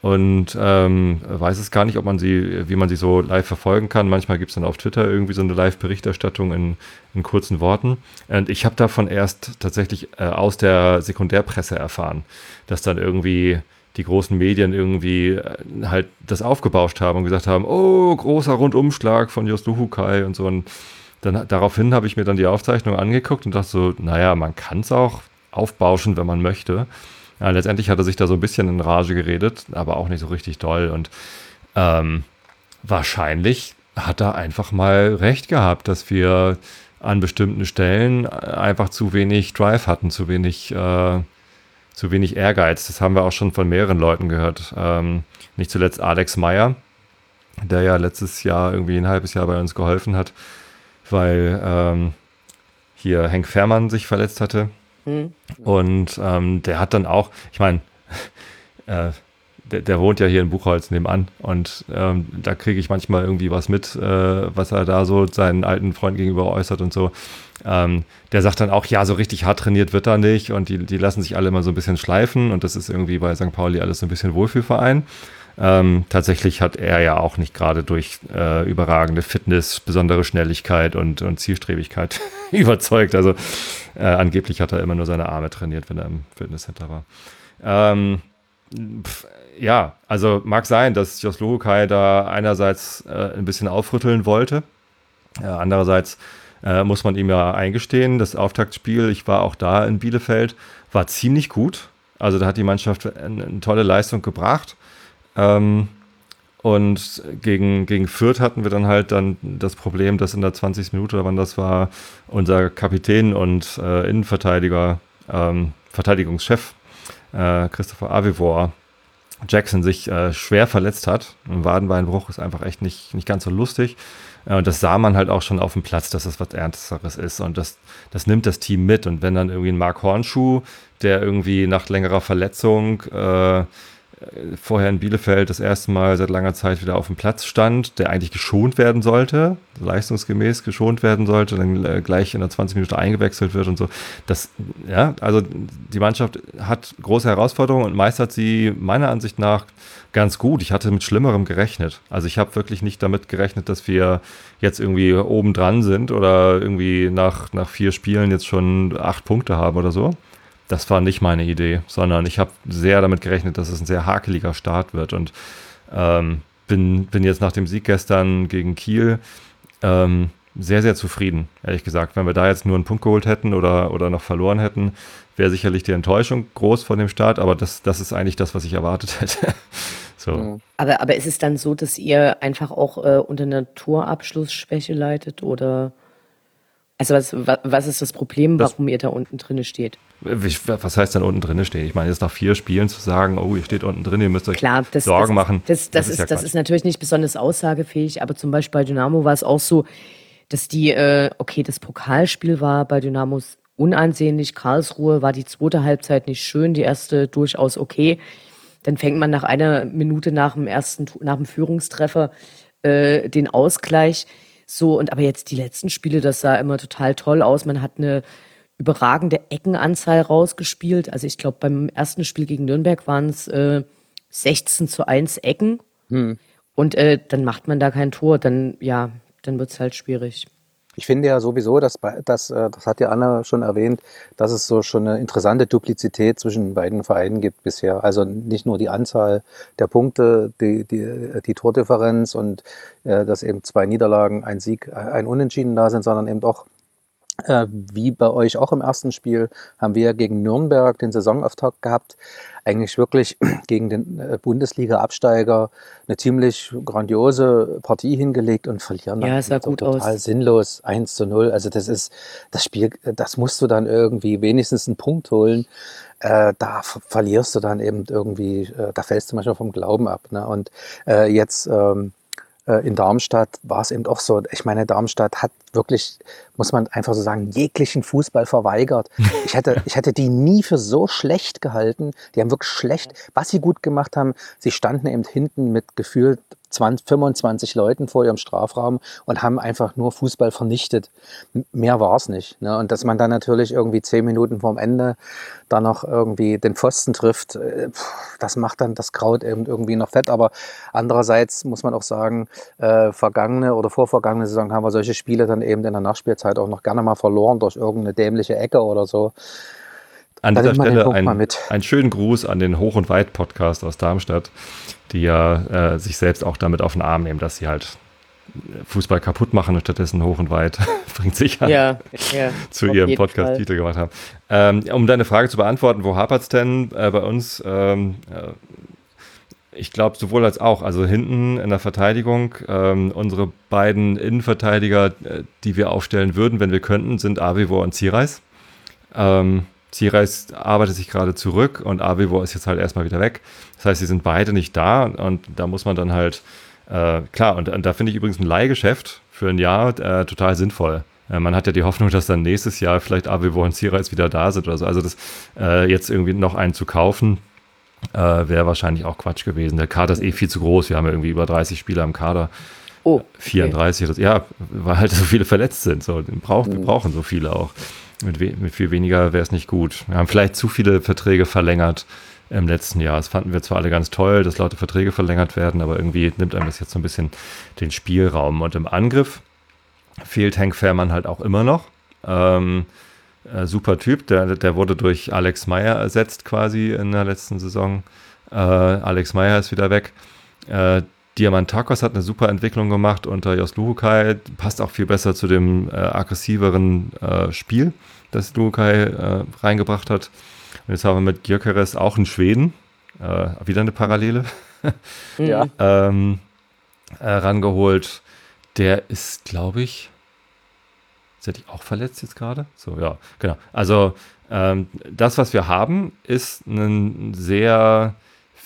und ähm, weiß es gar nicht, ob man sie, wie man sie so live verfolgen kann. Manchmal gibt es dann auf Twitter irgendwie so eine Live-Berichterstattung in, in kurzen Worten. Und ich habe davon erst tatsächlich äh, aus der Sekundärpresse erfahren, dass dann irgendwie die großen Medien irgendwie äh, halt das aufgebauscht haben und gesagt haben, oh, großer Rundumschlag von Just Luhukai und so. Und dann daraufhin habe ich mir dann die Aufzeichnung angeguckt und dachte so, naja, man kann es auch aufbauschen, wenn man möchte. Ja, letztendlich hat er sich da so ein bisschen in Rage geredet, aber auch nicht so richtig doll. Und ähm, wahrscheinlich hat er einfach mal recht gehabt, dass wir an bestimmten Stellen einfach zu wenig Drive hatten, zu wenig, äh, zu wenig Ehrgeiz. Das haben wir auch schon von mehreren Leuten gehört. Ähm, nicht zuletzt Alex Meyer, der ja letztes Jahr irgendwie ein halbes Jahr bei uns geholfen hat, weil ähm, hier Henk Fährmann sich verletzt hatte. Und ähm, der hat dann auch, ich meine, äh, der, der, wohnt ja hier in Buchholz nebenan und ähm, da kriege ich manchmal irgendwie was mit, äh, was er da so seinen alten Freund gegenüber äußert und so. Ähm, der sagt dann auch, ja, so richtig hart trainiert wird er nicht und die, die lassen sich alle immer so ein bisschen schleifen und das ist irgendwie bei St. Pauli alles so ein bisschen Wohlfühlverein. Ähm, tatsächlich hat er ja auch nicht gerade durch äh, überragende Fitness, besondere Schnelligkeit und, und Zielstrebigkeit überzeugt. Also äh, angeblich hat er immer nur seine Arme trainiert, wenn er im Fitnesscenter war. Ähm, pf, ja, also mag sein, dass Jos Luhukai da einerseits äh, ein bisschen aufrütteln wollte. andererseits äh, muss man ihm ja eingestehen, das Auftaktspiel, ich war auch da in Bielefeld, war ziemlich gut. Also da hat die Mannschaft eine, eine tolle Leistung gebracht. Ähm, und gegen, gegen Fürth hatten wir dann halt dann das Problem, dass in der 20. Minute, oder wann das war, unser Kapitän und äh, Innenverteidiger, ähm, Verteidigungschef äh, Christopher Avivor Jackson sich äh, schwer verletzt hat. Ein Wadenbeinbruch ist einfach echt nicht, nicht ganz so lustig. Äh, und das sah man halt auch schon auf dem Platz, dass das was Ernsteres ist. Und das, das nimmt das Team mit. Und wenn dann irgendwie ein Mark Hornschuh, der irgendwie nach längerer Verletzung äh, vorher in Bielefeld das erste Mal seit langer Zeit wieder auf dem Platz stand, der eigentlich geschont werden sollte, leistungsgemäß geschont werden sollte, dann äh, gleich in der 20 Minuten eingewechselt wird und so. Das, ja, also die Mannschaft hat große Herausforderungen und meistert sie meiner Ansicht nach ganz gut. Ich hatte mit Schlimmerem gerechnet. Also ich habe wirklich nicht damit gerechnet, dass wir jetzt irgendwie oben dran sind oder irgendwie nach, nach vier Spielen jetzt schon acht Punkte haben oder so. Das war nicht meine Idee, sondern ich habe sehr damit gerechnet, dass es ein sehr hakeliger Start wird und ähm, bin, bin jetzt nach dem Sieg gestern gegen Kiel ähm, sehr, sehr zufrieden, ehrlich gesagt. Wenn wir da jetzt nur einen Punkt geholt hätten oder, oder noch verloren hätten, wäre sicherlich die Enttäuschung groß von dem Start, aber das, das ist eigentlich das, was ich erwartet hätte. so. Aber, aber ist es dann so, dass ihr einfach auch äh, unter einer Torabschlussschwäche leidet oder also was, was ist das Problem, warum das, ihr da unten drinne steht? Was heißt dann unten drinne stehen? Ich meine, jetzt nach vier Spielen zu sagen, oh, ihr steht unten drin, ihr müsst euch Klar, das, Sorgen das, machen. Das, das, ist, ja das ist natürlich nicht besonders aussagefähig, aber zum Beispiel bei Dynamo war es auch so, dass die, äh, okay, das Pokalspiel war bei Dynamos unansehnlich, Karlsruhe war die zweite Halbzeit nicht schön, die erste durchaus okay. Dann fängt man nach einer Minute nach dem ersten, nach dem Führungstreffer äh, den Ausgleich. So, und aber jetzt die letzten Spiele, das sah immer total toll aus. Man hat eine überragende Eckenanzahl rausgespielt. Also ich glaube, beim ersten Spiel gegen Nürnberg waren es äh, 16 zu 1 Ecken. Hm. Und äh, dann macht man da kein Tor, dann ja, dann wird es halt schwierig. Ich finde ja sowieso, dass, dass, äh, das hat ja Anna schon erwähnt, dass es so schon eine interessante Duplizität zwischen beiden Vereinen gibt bisher. Also nicht nur die Anzahl der Punkte, die, die, die Tordifferenz und äh, dass eben zwei Niederlagen, ein Sieg, ein Unentschieden da sind, sondern eben auch äh, wie bei euch auch im ersten Spiel haben wir gegen Nürnberg den Saisonauftakt gehabt. Eigentlich wirklich gegen den äh, Bundesliga-Absteiger eine ziemlich grandiose Partie hingelegt und verlieren ja, dann gut total aus. sinnlos 1 zu 0. Also das ist das Spiel, das musst du dann irgendwie wenigstens einen Punkt holen. Äh, da verlierst du dann eben irgendwie, äh, da fällst du manchmal vom Glauben ab. Ne? Und äh, jetzt ähm, äh, in Darmstadt war es eben auch so. Ich meine, Darmstadt hat wirklich, muss man einfach so sagen, jeglichen Fußball verweigert. Ich hätte, ich hätte die nie für so schlecht gehalten. Die haben wirklich schlecht, was sie gut gemacht haben. Sie standen eben hinten mit gefühlt 20, 25 Leuten vor ihrem Strafraum und haben einfach nur Fußball vernichtet. Mehr war es nicht. Ne? Und dass man dann natürlich irgendwie zehn Minuten vorm Ende da noch irgendwie den Pfosten trifft, äh, das macht dann das Kraut eben irgendwie noch fett. Aber andererseits muss man auch sagen, äh, vergangene oder vorvergangene Saison haben wir solche Spiele dann eben in der Nachspielzeit auch noch gerne mal verloren durch irgendeine dämliche Ecke oder so. An dieser Stelle ein, einen schönen Gruß an den Hoch- und Weit-Podcast aus Darmstadt, die ja äh, sich selbst auch damit auf den Arm nehmen, dass sie halt Fußball kaputt machen und stattdessen hoch und weit bringt sich an, ja, ja, zu ihrem Podcast-Titel gemacht haben. Ähm, um deine Frage zu beantworten, wo hapert es denn äh, bei uns? Ähm, äh, ich glaube sowohl als auch. Also hinten in der Verteidigung, ähm, unsere beiden Innenverteidiger, äh, die wir aufstellen würden, wenn wir könnten, sind Avivor und Zireis. Ähm, Zireis arbeitet sich gerade zurück und Avivor ist jetzt halt erstmal wieder weg. Das heißt, sie sind beide nicht da und da muss man dann halt, äh, klar, und, und da finde ich übrigens ein Leihgeschäft für ein Jahr äh, total sinnvoll. Äh, man hat ja die Hoffnung, dass dann nächstes Jahr vielleicht Avivor und Zireis wieder da sind oder so. Also das äh, jetzt irgendwie noch einen zu kaufen, äh, wäre wahrscheinlich auch Quatsch gewesen. Der Kader ist eh viel zu groß. Wir haben ja irgendwie über 30 Spieler im Kader. Oh, okay. 34, das, ja, weil halt so viele verletzt sind. So, brauch, mhm. Wir brauchen so viele auch. Mit, mit viel weniger wäre es nicht gut. Wir haben vielleicht zu viele Verträge verlängert im letzten Jahr. Das fanden wir zwar alle ganz toll, dass laute Verträge verlängert werden, aber irgendwie nimmt einem das jetzt so ein bisschen den Spielraum. Und im Angriff fehlt Hank Fährmann halt auch immer noch. Ähm, äh, super Typ, der, der wurde durch Alex Meyer ersetzt quasi in der letzten Saison. Äh, Alex Meyer ist wieder weg. Äh, Diamantakos hat eine super Entwicklung gemacht unter Jos Luhukai, passt auch viel besser zu dem äh, aggressiveren äh, Spiel, das Luhukai äh, reingebracht hat. Und jetzt haben wir mit Gyökeres auch einen Schweden, äh, wieder eine Parallele, ja. ähm, äh, rangeholt. Der ist, glaube ich, ist er auch verletzt jetzt gerade? So, ja, genau. Also ähm, das, was wir haben, ist ein sehr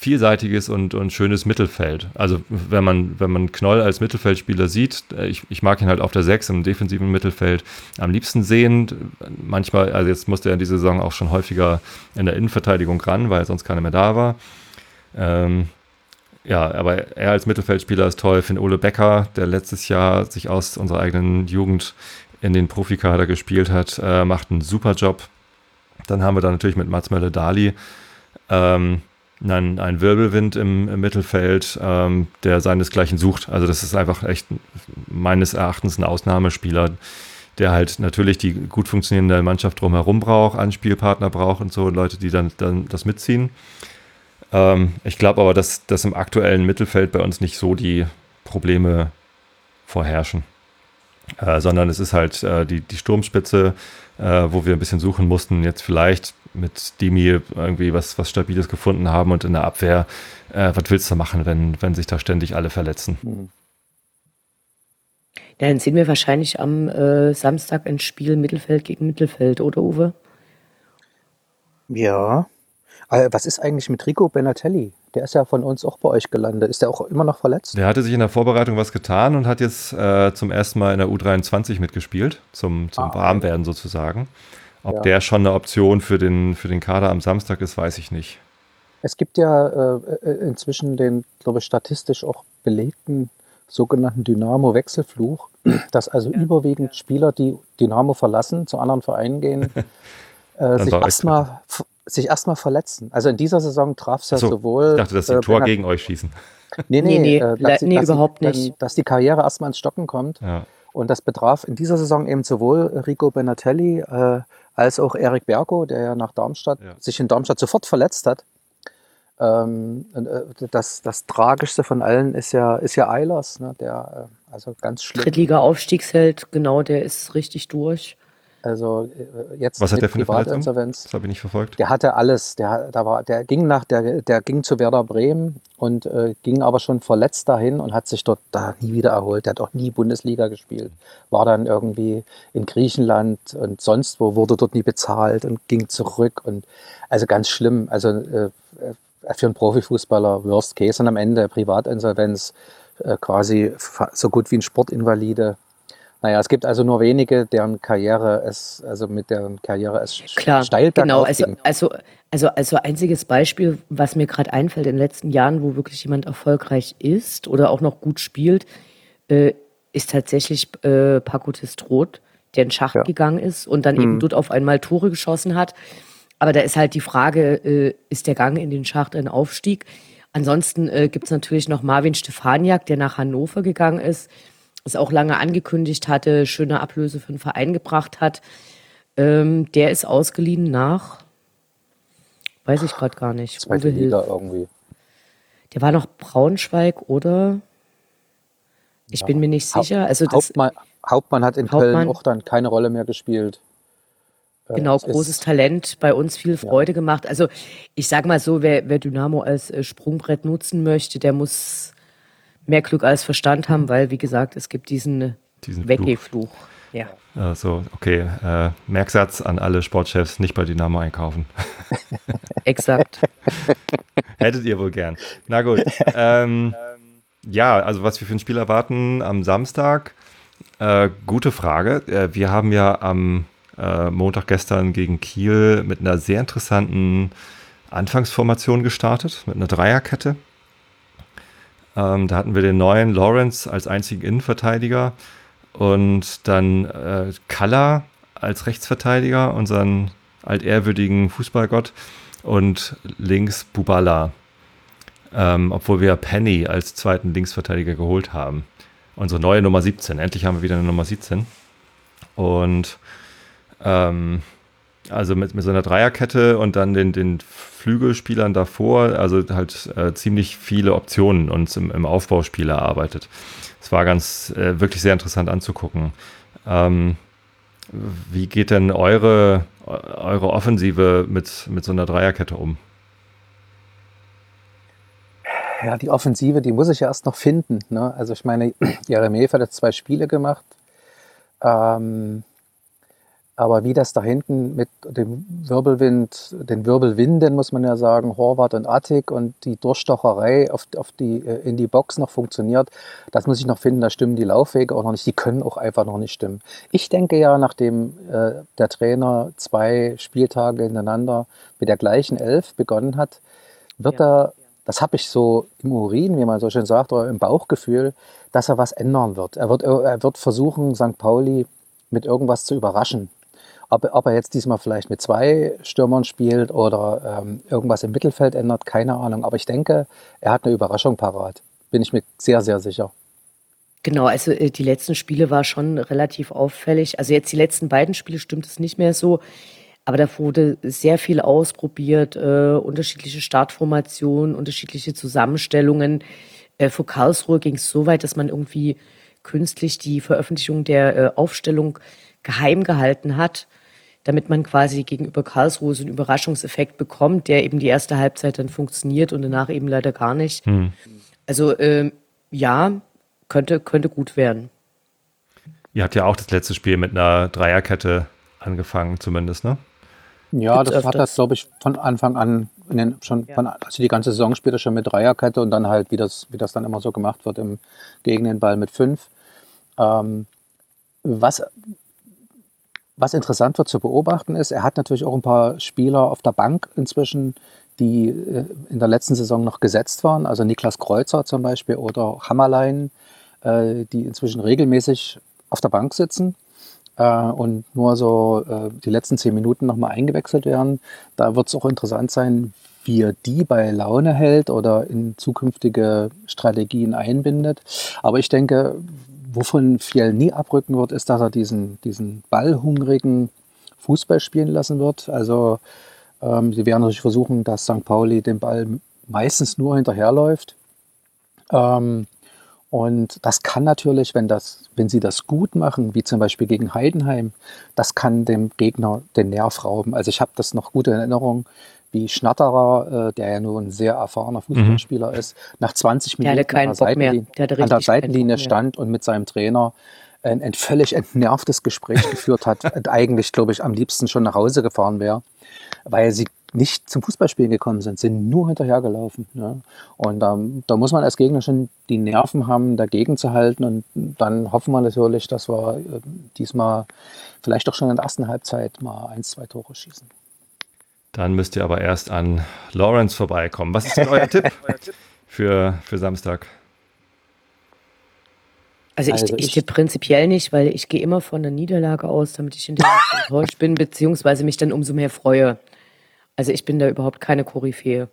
vielseitiges und, und schönes Mittelfeld. Also wenn man, wenn man Knoll als Mittelfeldspieler sieht, äh, ich, ich mag ihn halt auf der 6 im defensiven Mittelfeld am liebsten sehen. Manchmal, also jetzt musste er in dieser Saison auch schon häufiger in der Innenverteidigung ran, weil sonst keiner mehr da war. Ähm, ja, aber er als Mittelfeldspieler ist toll. Finn Ole Becker, der letztes Jahr sich aus unserer eigenen Jugend in den Profikader gespielt hat, äh, macht einen super Job. Dann haben wir da natürlich mit Mats Mölle-Dali ähm, einen, einen Wirbelwind im, im Mittelfeld, ähm, der seinesgleichen sucht. Also das ist einfach echt meines Erachtens ein Ausnahmespieler, der halt natürlich die gut funktionierende Mannschaft drumherum braucht, Anspielpartner braucht und so, Leute, die dann, dann das mitziehen. Ähm, ich glaube aber, dass, dass im aktuellen Mittelfeld bei uns nicht so die Probleme vorherrschen. Äh, sondern es ist halt äh, die, die Sturmspitze, äh, wo wir ein bisschen suchen mussten. Jetzt vielleicht mit Demi irgendwie was, was Stabiles gefunden haben und in der Abwehr, äh, was willst du machen, wenn, wenn sich da ständig alle verletzen? Mhm. Dann sehen wir wahrscheinlich am äh, Samstag ein Spiel Mittelfeld gegen Mittelfeld, oder Uwe? Ja, äh, was ist eigentlich mit Rico Benatelli? Der ist ja von uns auch bei euch gelandet. Ist der auch immer noch verletzt? Der hatte sich in der Vorbereitung was getan und hat jetzt äh, zum ersten Mal in der U23 mitgespielt, zum, zum ah, Warmwerden sozusagen. Ob ja. der schon eine Option für den, für den Kader am Samstag ist, weiß ich nicht. Es gibt ja äh, äh inzwischen den, glaube ich, statistisch auch belegten sogenannten Dynamo-Wechselfluch, dass also ja. überwiegend Spieler, die Dynamo verlassen, zu anderen Vereinen gehen, äh, sich erstmal sich erstmal verletzen. Also in dieser Saison traf es ja so, sowohl. Ich dachte, dass sie ein äh, Tor gegen euch schießen. Nee, nee, nee, äh, dass, nee dass überhaupt die, nicht. Dass die Karriere erstmal ins Stocken kommt. Ja. Und das betraf in dieser Saison eben sowohl Rico Benatelli äh, als auch Erik Bergo, der ja nach Darmstadt, ja. sich in Darmstadt sofort verletzt hat. Ähm, äh, das, das Tragischste von allen ist ja, ist ja Eilers, ne, der äh, also ganz schlimm. Drittliga-Aufstiegsheld, genau, der ist richtig durch. Also äh, jetzt Was hat der für eine Privatinsolvenz? Das habe ich nicht verfolgt. Der hatte alles. Der, da war, der ging nach, der, der ging zu Werder Bremen und äh, ging aber schon verletzt dahin und hat sich dort da nie wieder erholt. Der hat auch nie Bundesliga gespielt. War dann irgendwie in Griechenland und sonst wo, wurde dort nie bezahlt und ging zurück. Und also ganz schlimm. Also äh, für einen Profifußballer Worst Case und am Ende Privatinsolvenz äh, quasi so gut wie ein Sportinvalide naja, es gibt also nur wenige, deren Karriere es, also mit deren Karriere es Klar, steil genau. Also, also, also, also einziges Beispiel, was mir gerade einfällt in den letzten Jahren, wo wirklich jemand erfolgreich ist oder auch noch gut spielt, äh, ist tatsächlich äh, Paco Testrot, der in Schacht ja. gegangen ist und dann mhm. eben dort auf einmal Tore geschossen hat. Aber da ist halt die Frage, äh, ist der Gang in den Schacht ein Aufstieg? Ansonsten äh, gibt es natürlich noch Marvin Stefaniak, der nach Hannover gegangen ist es auch lange angekündigt hatte, schöne Ablöse für den Verein gebracht hat. Ähm, der ist ausgeliehen nach, weiß ich gerade gar nicht. Zweite Liga irgendwie. Der war noch Braunschweig oder? Ich ja. bin mir nicht sicher. Also Hauptmann, Hauptmann hat in Hauptmann, Köln auch dann keine Rolle mehr gespielt. Äh, genau, großes Talent, bei uns viel Freude ja. gemacht. Also ich sage mal so, wer, wer Dynamo als äh, Sprungbrett nutzen möchte, der muss mehr Glück als Verstand haben, weil, wie gesagt, es gibt diesen, diesen Weggehfluch. Ja. Also, okay. Äh, Merksatz an alle Sportchefs, nicht bei Dynamo einkaufen. Exakt. Hättet ihr wohl gern. Na gut. Ähm, ja, also was wir für ein Spiel erwarten am Samstag. Äh, gute Frage. Äh, wir haben ja am äh, Montag gestern gegen Kiel mit einer sehr interessanten Anfangsformation gestartet, mit einer Dreierkette. Ähm, da hatten wir den neuen Lawrence als einzigen Innenverteidiger und dann äh, Kalla als Rechtsverteidiger, unseren altehrwürdigen Fußballgott und links Bubala, ähm, obwohl wir Penny als zweiten Linksverteidiger geholt haben. Unsere neue Nummer 17. Endlich haben wir wieder eine Nummer 17. Und ähm, also mit, mit so einer Dreierkette und dann den, den Flügelspielern davor, also halt äh, ziemlich viele Optionen uns im, im Aufbauspiel erarbeitet. Es war ganz äh, wirklich sehr interessant anzugucken. Ähm, wie geht denn eure, eure Offensive mit, mit so einer Dreierkette um? Ja, die Offensive, die muss ich ja erst noch finden. Ne? Also ich meine, Jeremejeff hat jetzt zwei Spiele gemacht. Ähm, Aber wie das da hinten mit dem Wirbelwind, den Wirbelwinden, muss man ja sagen, Horvath und Attic und die Durchstocherei auf, auf die, äh, in die Box noch funktioniert, das muss ich noch finden. Da stimmen die Laufwege auch noch nicht. Die können auch einfach noch nicht stimmen. Ich denke ja, nachdem äh, der Trainer zwei Spieltage hintereinander mit der gleichen Elf begonnen hat, wird ja. er, das habe ich so im Urin, wie man so schön sagt, oder im Bauchgefühl, dass er was ändern wird. Er wird, er wird versuchen, St. Pauli mit irgendwas zu überraschen. Ob, ob er jetzt diesmal vielleicht mit zwei Stürmern spielt oder ähm, irgendwas im Mittelfeld ändert, keine Ahnung. Aber ich denke, er hat eine Überraschung parat. Bin ich mir sehr, sehr sicher. Genau, also äh, die letzten Spiele war schon relativ auffällig. Also jetzt die letzten beiden Spiele stimmt es nicht mehr so. Aber da wurde sehr viel ausprobiert, äh, unterschiedliche Startformationen, unterschiedliche Zusammenstellungen. Äh, für Karlsruhe ging es so weit, dass man irgendwie künstlich die Veröffentlichung der äh, Aufstellung geheim gehalten hat damit man quasi gegenüber Karlsruhe so einen Überraschungseffekt bekommt, der eben die erste Halbzeit dann funktioniert und danach eben leider gar nicht. Hm. Also ähm, ja, könnte, könnte gut werden. Ihr habt ja auch das letzte Spiel mit einer Dreierkette angefangen, zumindest, ne? Ja, Gibt's das öfters? hat das, glaube ich, von Anfang an, den, schon ja. von, also die ganze Saison später schon mit Dreierkette und dann halt, wie das, wie das dann immer so gemacht wird, im, gegen den Ball mit fünf. Ähm, was was interessant wird zu beobachten ist, er hat natürlich auch ein paar Spieler auf der Bank inzwischen, die äh, in der letzten Saison noch gesetzt waren. Also Niklas Kreuzer zum Beispiel oder Hammerlein, äh, die inzwischen regelmäßig auf der Bank sitzen äh, und nur so die letzten zehn Minuten nochmal eingewechselt werden. Da wird es auch interessant sein, wie er die bei Laune hält oder in zukünftige Strategien einbindet. Aber ich denke, wovon Fiel nie abrücken wird, ist, dass er diesen, diesen ballhungrigen Fußball spielen lassen wird. Also ähm, sie werden natürlich versuchen, dass St. Pauli den Ball meistens nur hinterherläuft. Ähm, und das kann natürlich, wenn, das, wenn sie das gut machen, wie zum Beispiel gegen Heidenheim, das kann dem Gegner den Nerv rauben. Also ich habe das noch gute Erinnerung, wie Schnatterer, äh, der ja nur ein sehr erfahrener mhm. Fußballspieler mhm. ist, nach 20 Minuten an der, Seitenlinie, an der Seitenlinie stand und mit seinem Trainer ein, ein völlig entnervtes Gespräch geführt hat und eigentlich, glaube ich, am liebsten schon nach Hause gefahren wäre, weil sie nicht zum Fußballspielen gekommen sind, sind nur hinterhergelaufen. Ja. Und ähm, da muss man als Gegner schon die Nerven haben, dagegen zu halten. Und dann hoffen wir natürlich, dass wir äh, diesmal vielleicht auch schon in der ersten Halbzeit mal ein, zwei Tore schießen. Dann müsst ihr aber erst an Lawrence vorbeikommen. Was ist denn euer Tipp für, für Samstag? Also, also ich, ich, tippe prinzipiell nicht, weil ich gehe immer von der Niederlage aus, damit ich hinterher enttäuscht bin, beziehungsweise mich dann umso mehr freue. Also ich bin da überhaupt keine Koryphäe.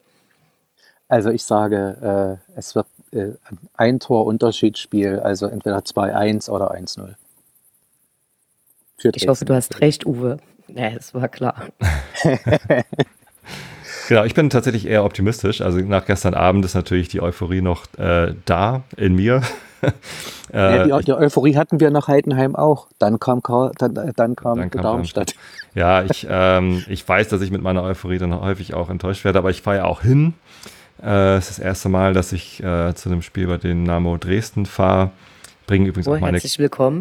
Also ich sage, äh, es wird äh, ein Tor Unterschiedsspiel, also entweder 2-1 oder 1-0. Ich hoffe, du hast recht, Uwe. Ja, das war klar. Genau, ich bin tatsächlich eher optimistisch. Also nach gestern Abend ist natürlich die Euphorie noch äh, da in mir. äh, ja, die, die, Euphorie hatten wir nach Heidenheim auch. Dann kam, dann, dann kam, dann kam Darmstadt. Ja, ich, ähm, ich weiß, dass ich mit meiner Euphorie dann häufig auch enttäuscht werde, aber ich fahre ja auch hin. Äh, es ist das erste Mal, dass ich äh, zu einem Spiel bei den Namo Dresden fahre. Bringe übrigens oh, auch meine,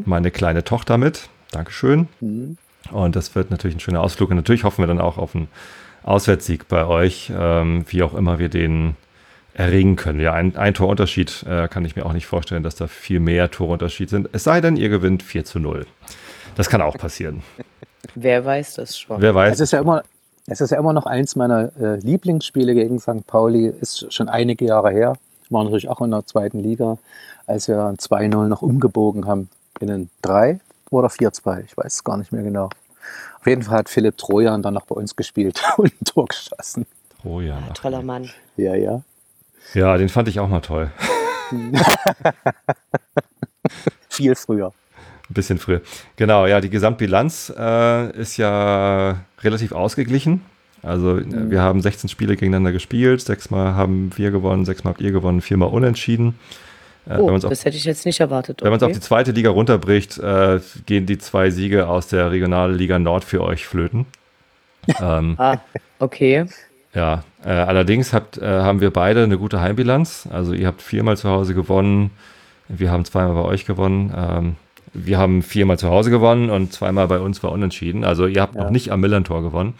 meine kleine Tochter mit. Dankeschön. Mhm. Und das wird natürlich ein schöner Ausflug. Und natürlich hoffen wir dann auch auf einen Auswärtssieg bei euch, ähm, wie auch immer wir den erringen können. Ja, ein, ein Torunterschied äh, kann ich mir auch nicht vorstellen, dass da viel mehr Torunterschied sind. Es sei denn, ihr gewinnt 4 zu 0. Das kann auch passieren. Wer weiß das schon. Wer weiß. Es ist ja immer, es ist ja immer noch eins meiner äh, Lieblingsspiele gegen St. Pauli. Ist schon einige Jahre her. War natürlich auch in der zweiten Liga, als wir 2-0 noch umgebogen haben in den 3 oder 4-2. Ich weiß es gar nicht mehr genau. Auf jeden Fall hat Philipp Trojan dann noch bei uns gespielt und ein Tor geschossen. Trojan. Ja, toller Mann. Ja, ja. Ja, den fand ich auch mal toll. Viel früher. Ein bisschen früher. Genau, ja, die Gesamtbilanz äh, ist ja relativ ausgeglichen. Also mhm. wir haben 16 Spiele gegeneinander gespielt, sechsmal haben wir gewonnen, sechsmal habt ihr gewonnen, viermal unentschieden. Äh, oh, das hätte ich jetzt nicht erwartet. Okay. Wenn man es auf die zweite Liga runterbricht, äh, gehen die zwei Siege aus der Regionalliga Nord für euch flöten. ähm, ah, okay. Ja, äh, allerdings habt, äh, haben wir beide eine gute Heimbilanz. Also ihr habt viermal zu Hause gewonnen, wir haben zweimal bei euch gewonnen. Ähm, wir haben viermal zu Hause gewonnen und zweimal bei uns war unentschieden. Also ihr habt Ja. noch nicht am Millantor gewonnen.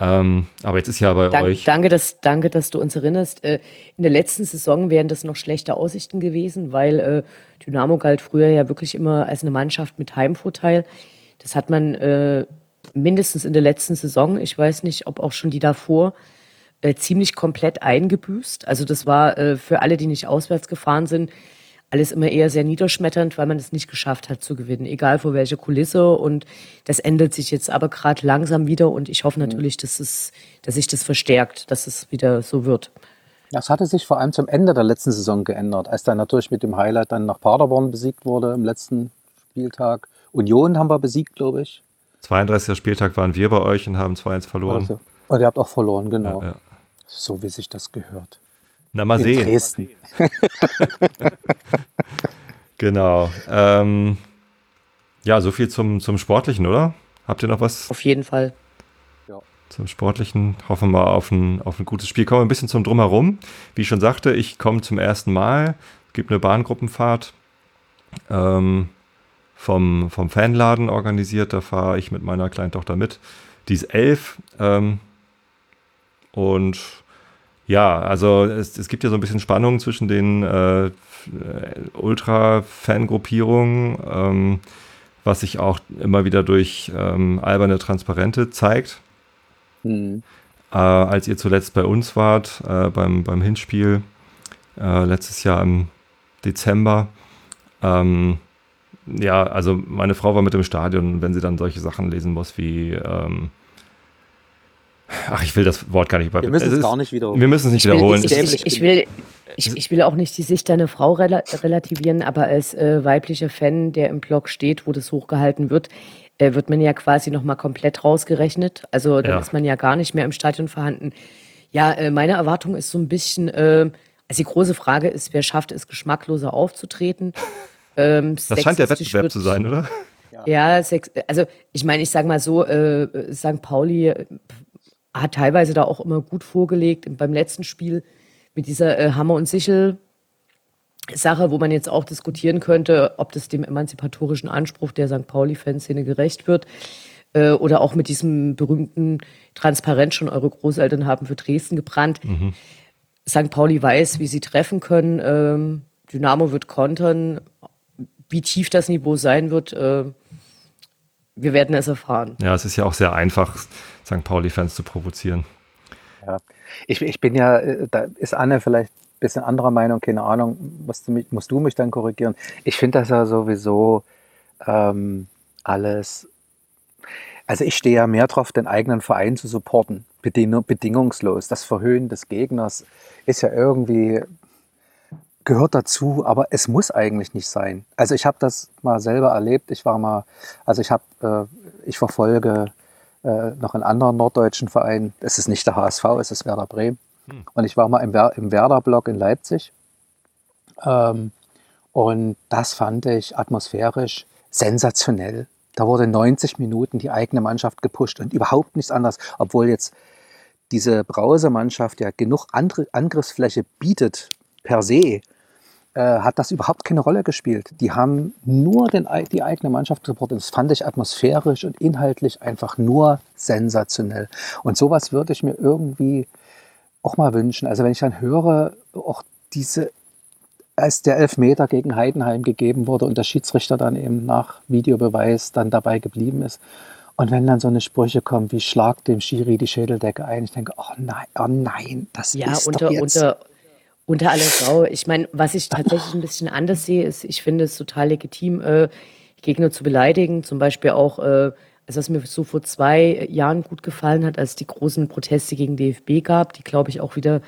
Ähm, aber jetzt ist ja bei Dank, euch. danke, dass, danke, dass du uns erinnerst. Äh, in der letzten Saison wären das noch schlechte Aussichten gewesen, weil äh, Dynamo galt früher ja wirklich immer als eine Mannschaft mit Heimvorteil. Das hat man äh, mindestens in der letzten Saison, ich weiß nicht, ob auch schon die davor, äh, ziemlich komplett eingebüßt. Also das war äh, für alle, die nicht auswärts gefahren sind, alles immer eher sehr niederschmetternd, weil man es nicht geschafft hat zu gewinnen, egal vor welcher Kulisse. Und das ändert sich jetzt aber gerade langsam wieder und ich hoffe natürlich, dass, es, dass sich das verstärkt, dass es wieder so wird. Das hatte sich vor allem zum Ende der letzten Saison geändert, als dann natürlich mit dem Highlight dann nach Paderborn besiegt wurde im letzten Spieltag. Union haben wir besiegt, glaube ich. 32. Spieltag waren wir bei euch und haben 2-1 verloren. Also, und ihr habt auch verloren, genau. Ja, ja. So wie sich das gehört. Na, mal In sehen. Dresden. Genau. Ähm, ja, so viel zum, zum Sportlichen, oder? Habt ihr noch was Auf jeden Fall. zum Sportlichen? Hoffen wir auf ein, auf ein gutes Spiel. Kommen wir ein bisschen zum Drumherum. Wie ich schon sagte, ich komme zum ersten Mal. Es gibt eine Bahngruppenfahrt ähm, vom, vom Fanladen organisiert. Da fahre ich mit meiner kleinen Tochter mit. Die ist elf. Ähm, und ja, also es, es gibt ja so ein bisschen Spannung zwischen den äh, äh, Ultra-Fangruppierungen, ähm, was sich auch immer wieder durch ähm, alberne Transparente zeigt. Hm. Äh, als ihr zuletzt bei uns wart, äh, beim, beim Hinspiel, äh, letztes Jahr im Dezember, ähm, ja, also meine Frau war mit im Stadion, wenn sie dann solche Sachen lesen muss wie, ähm, ach, ich will das Wort gar nicht über. Wir müssen es es gar nicht wiederholen. Wir müssen es nicht Ich will, wiederholen. ich, ich, ich, will, ich, ich will auch nicht die Sicht deiner Frau rela relativieren, aber als äh, weiblicher Fan, der im Blog steht, wo das hochgehalten wird, äh, wird man ja quasi nochmal komplett rausgerechnet. Also dann Ja. ist man ja gar nicht mehr im Stadion vorhanden. Ja, äh, meine Erwartung ist so ein bisschen, äh, also die große Frage ist, wer schafft es, geschmackloser aufzutreten? Ähm, das scheint der Wettbewerb wird- zu sein, oder? ja, sex, also ich meine, ich sage mal so, äh, St. Pauli äh, hat teilweise da auch immer gut vorgelegt. Beim letzten Spiel mit dieser äh, Hammer- und Sichel-Sache, wo man jetzt auch diskutieren könnte, ob das dem emanzipatorischen Anspruch der St. Pauli-Fanszene gerecht wird. Äh, oder auch mit diesem berühmten Transparent schon eure Großeltern haben für Dresden gebrannt. St. Pauli weiß, wie sie treffen können. Ähm, Dynamo wird kontern. Wie tief das Niveau sein wird, äh, wir werden es erfahren. Ja, es ist ja auch sehr einfach, St. Pauli-Fans zu provozieren. Ja. Ich, ich bin ja, äh, da ist Anne vielleicht ein bisschen anderer Meinung, keine Ahnung, musst du mich, musst du mich dann korrigieren. Ich finde das ja sowieso ähm, alles, also ich stehe ja mehr drauf, den eigenen Verein zu supporten, beding bedingungslos. Das Verhöhnen des Gegners ist ja irgendwie, gehört dazu, aber es muss eigentlich nicht sein. Also ich habe das mal selber erlebt, ich war mal, also ich habe, äh, ich verfolge äh, noch einen anderen norddeutschen Verein. Es ist nicht der HSV, es ist Werder Bremen. Und ich war mal im, Wer im Werder-Block in Leipzig. Ähm, und das fand ich atmosphärisch sensationell. Da wurde 90 Minuten die eigene Mannschaft gepusht und überhaupt nichts anderes, obwohl jetzt diese Brause-Mannschaft ja genug andere Angriffsfläche bietet per se, äh, hat das überhaupt keine Rolle gespielt. Die haben nur den, die eigene Mannschaft supportet. Das fand ich atmosphärisch und inhaltlich einfach nur sensationell. Und sowas würde ich mir irgendwie auch mal wünschen. Also wenn ich dann höre, auch diese, als der Elfmeter gegen Heidenheim gegeben wurde und der Schiedsrichter dann eben nach Videobeweis dann dabei geblieben ist. Und wenn dann so eine Sprüche kommen, wie schlag dem Schiri die Schädeldecke ein, ich denke, oh nein, oh nein, das Ja, ist unter, doch jetzt... unter, unter aller Sau. Ich meine, was ich tatsächlich ein bisschen anders sehe, ist, ich finde es total legitim, äh, Gegner zu beleidigen. Zum Beispiel auch, äh, also was mir so vor zwei Jahren gut gefallen hat, als es die großen Proteste gegen DFB gab, die, glaube ich, auch wieder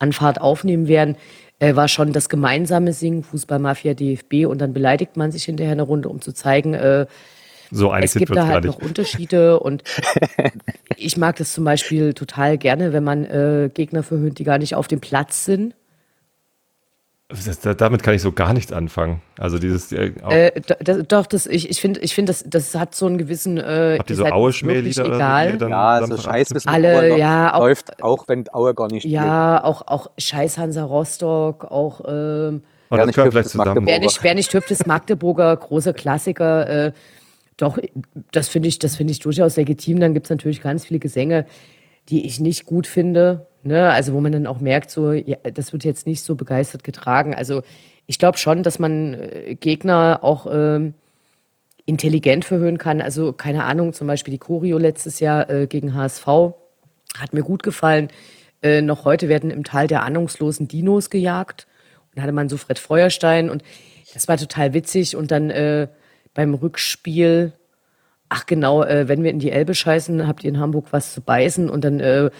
an Fahrt aufnehmen werden, äh, war schon das gemeinsame Singen, Fußballmafia, DFB, und dann beleidigt man sich hinterher eine Runde, um zu zeigen, äh, So es gibt da halt noch. Unterschiede und ich mag das zum Beispiel total gerne, wenn man äh, Gegner verhöhnt, die gar nicht auf dem Platz sind. Das, da- damit kann ich so gar nichts anfangen. Also dieses, äh, Äh, das, doch, das, ich, ich finde, ich find, das, das hat so einen gewissen. Äh, habt ihr so so, die ihr egal. dann Ja, so Samstag Scheiß bis Alle, Aue läuft- ja, auch- läuft auch, wenn Aue gar nicht spielt. Ja, auch, auch Scheiß Hansa Rostock, auch ähm, wer vielleicht zusammen. Wer nicht, wer nicht hüpft, ist Magdeburger, große Klassiker. Äh, doch, das finde ich, das finde ich durchaus legitim. Dann gibt es natürlich ganz viele Gesänge, die ich nicht gut finde. Ne? Also wo man dann auch merkt, so, ja, das wird jetzt nicht so begeistert getragen. Also ich glaube schon, dass man äh, Gegner auch ähm, intelligent verhören kann. Also keine Ahnung, zum Beispiel die Choreo letztes Jahr äh, gegen HSV hat mir gut gefallen. Äh, noch heute werden im Tal der ahnungslosen Dinos gejagt. Und da hatte man so Fred Feuerstein und das war total witzig. Und dann äh, beim Rückspiel, ach genau, äh, wenn wir in die Elbe scheißen, habt ihr in Hamburg was zu beißen. Und dann äh,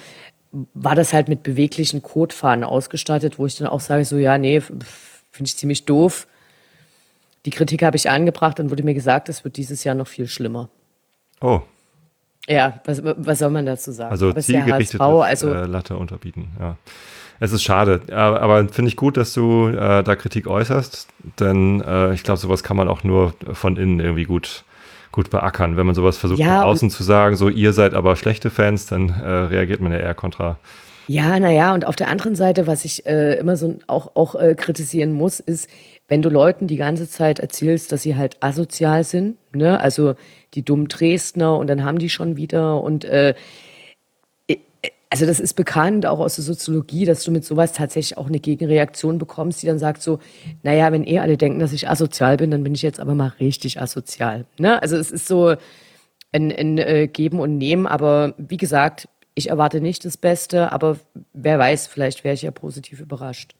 war das halt mit beweglichen Kotfahnen ausgestattet, wo ich dann auch sage, so ja, nee, finde ich ziemlich doof. Die Kritik habe ich angebracht, dann wurde mir gesagt, es wird dieses Jahr noch viel schlimmer. Oh. Ja, was, was soll man dazu sagen? Also zielgerichtete also, äh, Latte unterbieten, ja. Es ist schade, aber, aber finde ich gut, dass du äh, da Kritik äußerst, denn äh, ich glaube, sowas kann man auch nur von innen irgendwie gut, gut beackern. Wenn man sowas versucht ja, von außen zu sagen, so ihr seid aber schlechte Fans, dann äh, reagiert man ja eher kontra. Ja, naja, und auf der anderen Seite, was ich äh, immer so auch, auch äh, kritisieren muss, ist, wenn du Leuten die ganze Zeit erzählst, dass sie halt asozial sind, ne, also die dummen Dresdner und dann haben die schon wieder und äh, also das ist bekannt auch aus der Soziologie, dass du mit sowas tatsächlich auch eine Gegenreaktion bekommst, die dann sagt so, naja, wenn eh alle denken, dass ich asozial bin, dann bin ich jetzt aber mal richtig asozial. Ne? Also es ist so ein, ein äh, Geben und Nehmen, aber wie gesagt, ich erwarte nicht das Beste, aber wer weiß, vielleicht wäre ich ja positiv überrascht.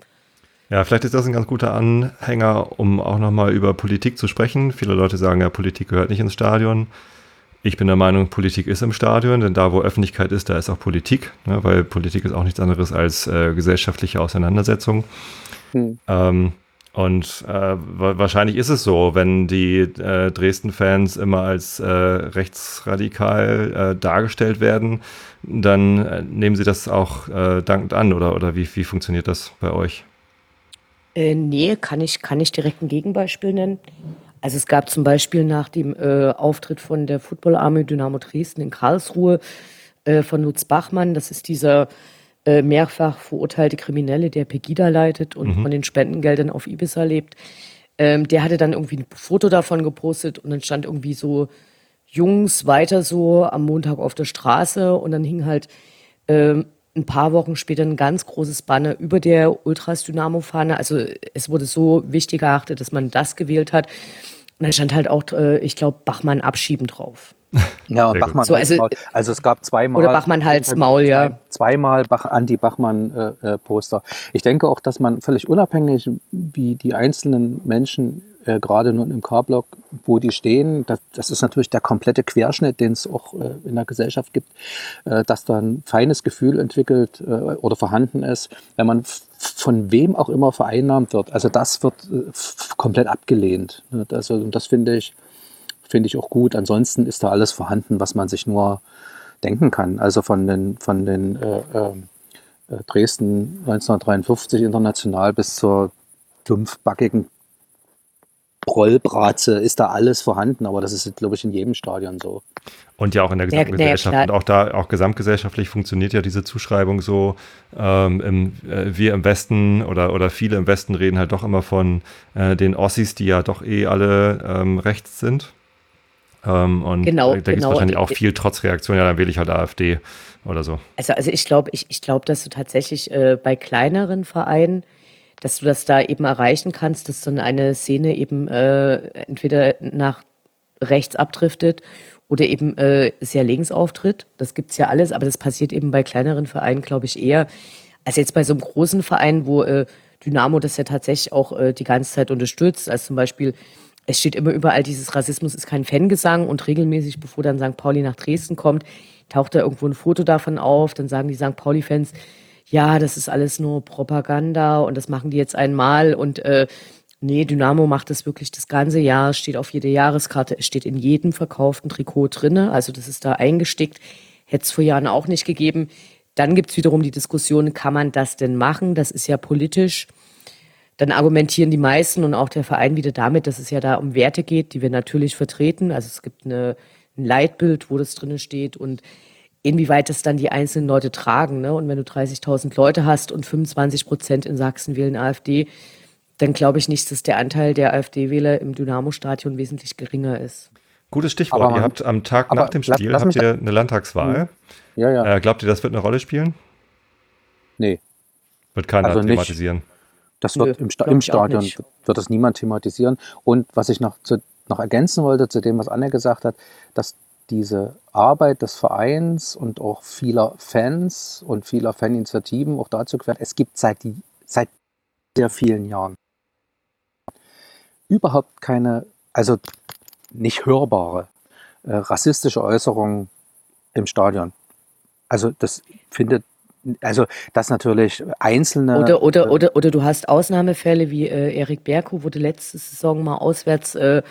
Ja, vielleicht ist das ein ganz guter Anhänger, um auch nochmal über Politik zu sprechen. Viele Leute sagen ja, Politik gehört nicht ins Stadion. Ich bin der Meinung, Politik ist im Stadion, denn da, wo Öffentlichkeit ist, da ist auch Politik, ne, weil Politik ist auch nichts anderes als äh, gesellschaftliche Auseinandersetzung. Hm. Ähm, und äh, wahrscheinlich ist es so, wenn die äh, Dresden-Fans immer als äh, rechtsradikal äh, dargestellt werden, dann äh, nehmen sie das auch äh, dankend an, oder, oder wie, wie funktioniert das bei euch? Äh, nee, kann ich, kann ich direkt ein Gegenbeispiel nennen. Also es gab zum Beispiel nach dem äh, Auftritt von der Football Army Dynamo Dresden in Karlsruhe äh, von Lutz Bachmann, das ist dieser äh, mehrfach verurteilte Kriminelle, der Pegida leitet und mhm. von den Spendengeldern auf Ibiza lebt. Ähm, der hatte dann irgendwie ein Foto davon gepostet und dann stand irgendwie so Jungs weiter so am Montag auf der Straße und dann hing halt ähm, ein paar Wochen später ein ganz großes Banner über der Ultras-Dynamo-Fahne. Also es wurde so wichtig erachtet, dass man das gewählt hat. Und da stand halt auch, äh, ich glaube, Bachmann abschieben drauf. Ja, Bachmann so, also, also es gab zweimal. Oder Bachmann Hals Maul, ja. Zweimal Bach, Anti-Bachmann-Poster. Äh, äh ich denke auch, dass man völlig unabhängig, wie die einzelnen Menschen äh, gerade nun im K-Block, wo die stehen, das, das, ist natürlich der komplette Querschnitt, den es auch äh, in der Gesellschaft gibt, äh, dass da ein feines Gefühl entwickelt äh, oder vorhanden ist, wenn man von wem auch immer vereinnahmt wird. Also das wird äh, komplett abgelehnt. Also das finde ich, finde ich auch gut. Ansonsten ist da alles vorhanden, was man sich nur denken kann. Also von den, von den äh, Dresden 1953 international bis zur dumpfbackigen Rollbratze ist da alles vorhanden, aber das ist, glaube ich, in jedem Stadion so. Und ja auch in der Gesamtgesellschaft. Ja, und auch da, auch gesamtgesellschaftlich funktioniert ja diese Zuschreibung so. Ähm, im, äh, wir im Westen oder, oder viele im Westen reden halt doch immer von äh, den Ossis, die ja doch eh alle ähm, rechts sind. Ähm, und genau, da, da gibt es genau. wahrscheinlich auch viel Trotzreaktion, ja, dann wähle ich halt AfD oder so. Also, also ich glaube, ich, ich glaube, dass du tatsächlich äh, bei kleineren Vereinen dass du das da eben erreichen kannst, dass dann eine Szene eben äh, entweder nach rechts abdriftet oder eben äh, sehr links auftritt. Das gibt's ja alles, aber das passiert eben bei kleineren Vereinen, glaube ich, eher als jetzt bei so einem großen Verein, wo äh, Dynamo das ja tatsächlich auch äh, die ganze Zeit unterstützt. Als zum Beispiel, es steht immer überall, dieses Rassismus ist kein Fangesang und regelmäßig, bevor dann St. Pauli nach Dresden kommt, taucht da irgendwo ein Foto davon auf. Dann sagen die St. Pauli-Fans, ja, das ist alles nur Propaganda und das machen die jetzt einmal und äh, nee, Dynamo macht das wirklich das ganze Jahr, steht auf jeder Jahreskarte, es steht in jedem verkauften Trikot drinne, also das ist da eingestickt, hätte es vor Jahren auch nicht gegeben. Dann gibt's wiederum die Diskussion, kann man das denn machen? Das ist ja politisch. Dann argumentieren die meisten und auch der Verein wieder damit, dass es ja da um Werte geht, die wir natürlich vertreten. Also es gibt eine, ein Leitbild, wo das drinne steht und inwieweit das dann die einzelnen Leute tragen. Ne? Und wenn du 30.000 Leute hast und 25 Prozent in Sachsen wählen AfD, dann glaube ich nicht, dass der Anteil der AfD-Wähler im Dynamo-Stadion wesentlich geringer ist. Gutes Stichwort. Man, ihr habt am Tag nach dem Spiel lass, lass habt ihr eine Landtagswahl. Ja, ja. Äh, glaubt ihr, das wird eine Rolle spielen? Nee. Wird keiner also thematisieren. Nicht. Das wird Nö, im, Sta im Stadion wird das niemand thematisieren. Und was ich noch, zu, noch ergänzen wollte zu dem, was Anne gesagt hat, dass diese Arbeit des Vereins und auch vieler Fans und vieler Faninitiativen auch dazu gehört, es gibt seit, seit sehr vielen Jahren überhaupt keine, also nicht hörbare äh, rassistische Äußerungen im Stadion. Also das findet also dass natürlich einzelne oder oder äh, oder oder du hast Ausnahmefälle wie äh, Erik Berko wurde letzte Saison mal auswärts äh,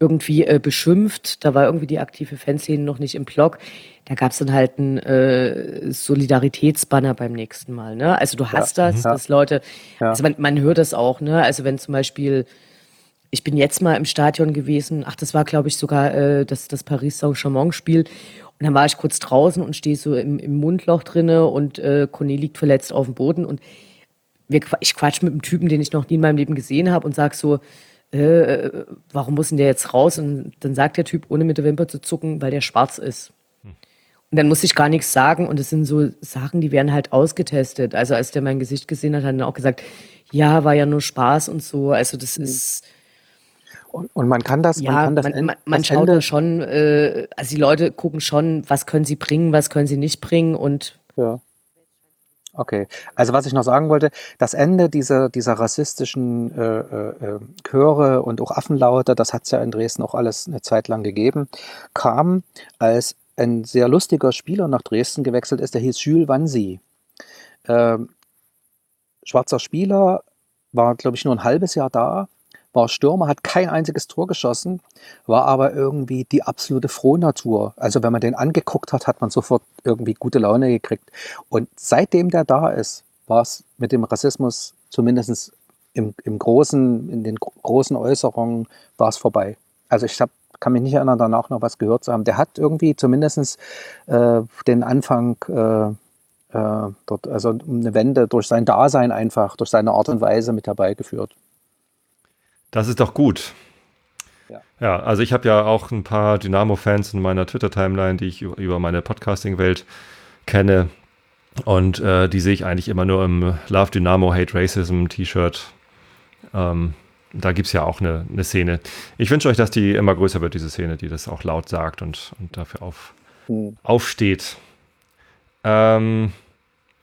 irgendwie äh, beschimpft. Da war irgendwie die aktive Fanszene noch nicht im Blog. Da gab es dann halt einen äh, Solidaritätsbanner beim nächsten Mal. Ne? Also du hast ja, das, ja. dass Leute, ja. also man, man hört das auch. Ne? Also wenn zum Beispiel ich bin jetzt mal im Stadion gewesen. Ach, das war, glaube ich, sogar äh, das, das Paris Saint-Germain-Spiel. Und dann war ich kurz draußen und stehe so im, im Mundloch drinne und äh, Corné liegt verletzt auf dem Boden. Und wir, ich quatsch mit einem Typen, den ich noch nie in meinem Leben gesehen habe und sag so, äh, warum muss denn der jetzt raus? Und dann sagt der Typ, ohne mit der Wimper zu zucken, weil der schwarz ist. Hm. Und dann muss ich gar nichts sagen. Und es sind so Sachen, die werden halt ausgetestet. Also als der mein Gesicht gesehen hat, hat er auch gesagt, ja, war ja nur Spaß und so. Also das hm. ist und, und man kann das, ja, man kann das, man, man, man schaut da schon, äh, also die Leute gucken schon, was können sie bringen, was können sie nicht bringen und ja. Okay, also was ich noch sagen wollte, das Ende dieser, dieser rassistischen äh, äh, Chöre und auch Affenlaute, das hat es ja in Dresden auch alles eine Zeit lang gegeben, kam, als ein sehr lustiger Spieler nach Dresden gewechselt ist, der hieß Jules Wansi. Ähm, schwarzer Spieler, war, glaube ich, nur ein halbes Jahr da, war Stürmer, hat kein einziges Tor geschossen, war aber irgendwie die absolute Frohnatur. Also wenn man den angeguckt hat, hat man sofort irgendwie gute Laune gekriegt. Und seitdem der da ist, war es mit dem Rassismus zumindest im, im großen, in den großen Äußerungen war es vorbei. Also ich hab, kann mich nicht erinnern, danach noch was gehört zu haben. Der hat irgendwie zumindest äh, den Anfang äh, äh, dort, also eine Wende durch sein Dasein einfach, durch seine Art und Weise mit herbeigeführt. Das ist doch gut. Ja, ja also ich habe ja auch ein paar Dynamo-Fans in meiner Twitter-Timeline, die ich über meine Podcasting-Welt kenne. Und äh, die sehe ich eigentlich immer nur im Love Dynamo Hate Racism T-Shirt. Ähm, da gibt es ja auch eine, eine, Szene. Ich wünsche euch, dass die immer größer wird, diese Szene, die das auch laut sagt und, und dafür auf, hm. aufsteht. Ähm,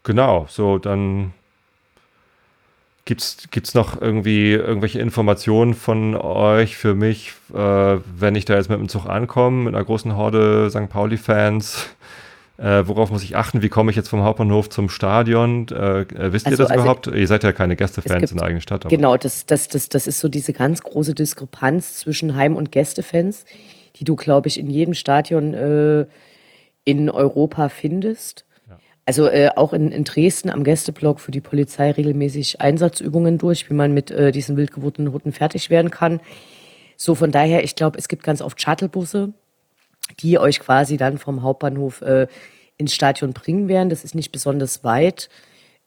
genau, so dann Gibt es noch irgendwie irgendwelche Informationen von euch für mich, äh, wenn ich da jetzt mit dem Zug ankomme, mit einer großen Horde St. Pauli-Fans? Äh, worauf muss ich achten? Wie komme ich jetzt vom Hauptbahnhof zum Stadion? Äh, äh wisst also, ihr das also überhaupt? Ihr seid ja keine Gästefans in der eigenen Stadt. Aber. Genau, das, das, das, das ist so diese ganz große Diskrepanz zwischen Heim- und Gästefans, die du, glaube ich, in jedem Stadion äh, in Europa findest. Also äh, auch in, in Dresden am Gästeblock für die Polizei regelmäßig Einsatzübungen durch, wie man mit äh, diesen wild gewordenen Hunden fertig werden kann. So von daher, ich glaube, es gibt ganz oft Shuttlebusse, die euch quasi dann vom Hauptbahnhof äh, ins Stadion bringen werden. Das ist nicht besonders weit,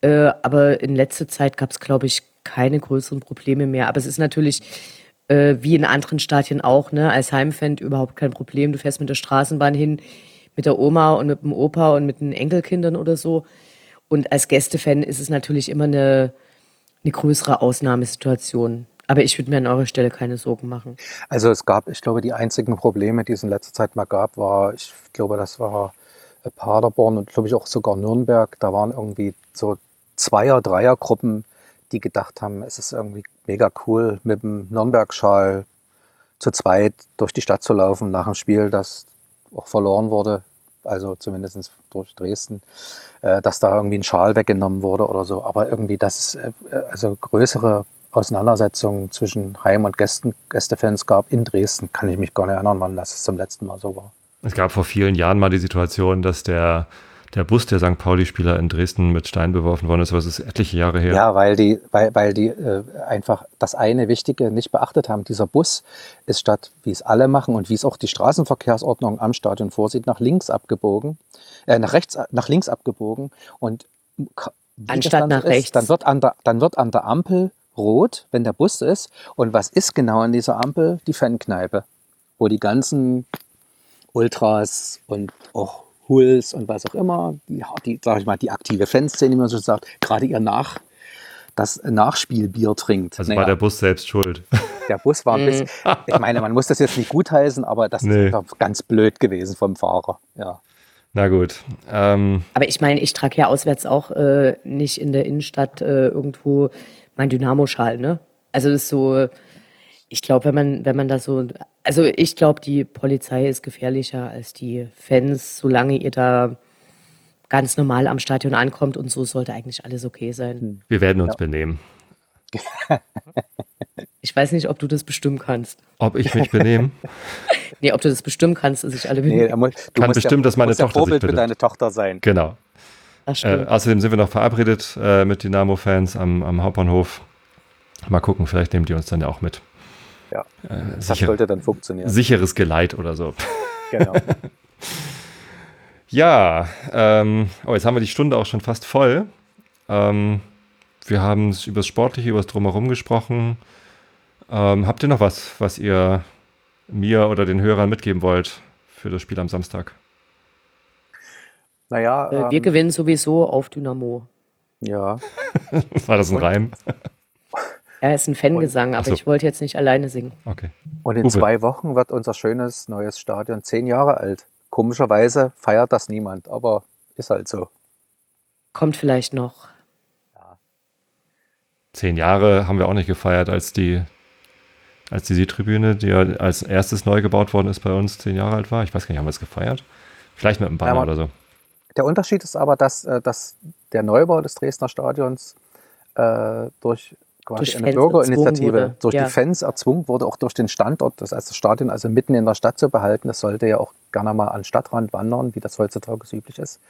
äh, aber in letzter Zeit gab es, glaube ich, keine größeren Probleme mehr. Aber es ist natürlich äh, wie in anderen Stadien auch, ne, als Heimfan überhaupt kein Problem. Du fährst mit der Straßenbahn hin, mit der Oma und mit dem Opa und mit den Enkelkindern oder so. Und als Gästefan ist es natürlich immer eine, eine größere Ausnahmesituation. Aber ich würde mir an eurer Stelle keine Sorgen machen. Also es gab, ich glaube, die einzigen Probleme, die es in letzter Zeit mal gab, war, ich glaube, das war Paderborn und glaube ich auch sogar Nürnberg. Da waren irgendwie so Zweier-, Dreier-Gruppen, die gedacht haben, es ist irgendwie mega cool, mit dem Nürnberg-Schal zu zweit durch die Stadt zu laufen nach dem Spiel, das auch verloren wurde also zumindest durch Dresden, äh, dass da irgendwie ein Schal weggenommen wurde oder so. Aber irgendwie, dass es äh, also größere Auseinandersetzungen zwischen Heim- und Gästen, Gästefans gab in Dresden, kann ich mich gar nicht erinnern, wann das zum letzten Mal so war. Es gab vor vielen Jahren mal die Situation, dass der der Bus der St. Pauli-Spieler in Dresden mit Stein beworfen worden ist, aber es ist etliche Jahre her. Ja, weil die, weil, weil die äh, einfach das eine Wichtige nicht beachtet haben. Dieser Bus ist statt, wie es alle machen und wie es auch die Straßenverkehrsordnung am Stadion vorsieht, nach links abgebogen, äh, nach rechts, nach links abgebogen und anstatt nach ist, rechts. Dann wird an der, dann wird an der Ampel rot, wenn der Bus ist. Und was ist genau an dieser Ampel? Die Fankneipe, wo die ganzen Ultras und auch Hulls und was auch immer, die, die sag ich mal, die aktive Fanszene, wie man so sagt, gerade ihr Nach, das Nachspielbier trinkt. Also naja, war der Bus selbst schuld. Der Bus war ein bisschen, ich meine, man muss das jetzt nicht gutheißen, aber das nee. ist ganz blöd gewesen vom Fahrer, ja. Na gut. Ähm. Aber ich meine, ich trage ja auswärts auch äh, nicht in der Innenstadt äh, irgendwo mein Dynamo-Schal, ne? Also das ist so, ich glaube, wenn man, wenn man da so, also ich glaube, die Polizei ist gefährlicher als die Fans, solange ihr da ganz normal am Stadion ankommt und so sollte eigentlich alles okay sein. Hm. Wir werden uns ja. benehmen. Ich weiß nicht, ob du das bestimmen kannst. Ob ich mich benehme? nee, ob du das bestimmen kannst, dass sich alle benehmen. Nee, muss, du Kann bestimmen, ja, dass meine Tochter Vorbild sich für deine Tochter sein. Genau. Äh, außerdem sind wir noch verabredet äh, mit Dynamo-Fans am, am, Hauptbahnhof. Mal gucken, vielleicht nehmen die uns dann ja auch mit. Ja, äh, das sicher, sollte dann funktionieren. Sicheres Geleit oder so. Genau. ja, ähm, oh, jetzt haben wir die Stunde auch schon fast voll. Ähm, wir haben über das Sportliche, über das Drumherum gesprochen. Ähm, habt ihr noch was, was ihr mir oder den Hörern mitgeben wollt für das Spiel am Samstag? Naja. Äh, wir ähm, gewinnen sowieso auf Dynamo. Ja. War das ein Reim? Er ist ein Fangesang, aber so. ich wollte jetzt nicht alleine singen. Okay. Und in Uwe. zwei Wochen wird unser schönes neues Stadion zehn Jahre alt. Komischerweise feiert das niemand, aber ist halt so. Kommt vielleicht noch. Ja. Zehn Jahre haben wir auch nicht gefeiert, als die, als die Südtribüne, die ja als erstes neu gebaut worden ist, bei uns zehn Jahre alt war. Ich weiß gar nicht, haben wir es gefeiert? Vielleicht mit einem Banner ja, oder so. Der Unterschied ist aber, dass, äh, dass der Neubau des Dresdner Stadions äh, durch quasi durch eine Fans Bürgerinitiative durch ja. die Fans erzwungen wurde, auch durch den Standort, das heißt das Stadion also mitten in der Stadt zu behalten. Das sollte ja auch gerne mal an Stadtrand wandern, wie das heutzutage so üblich ist.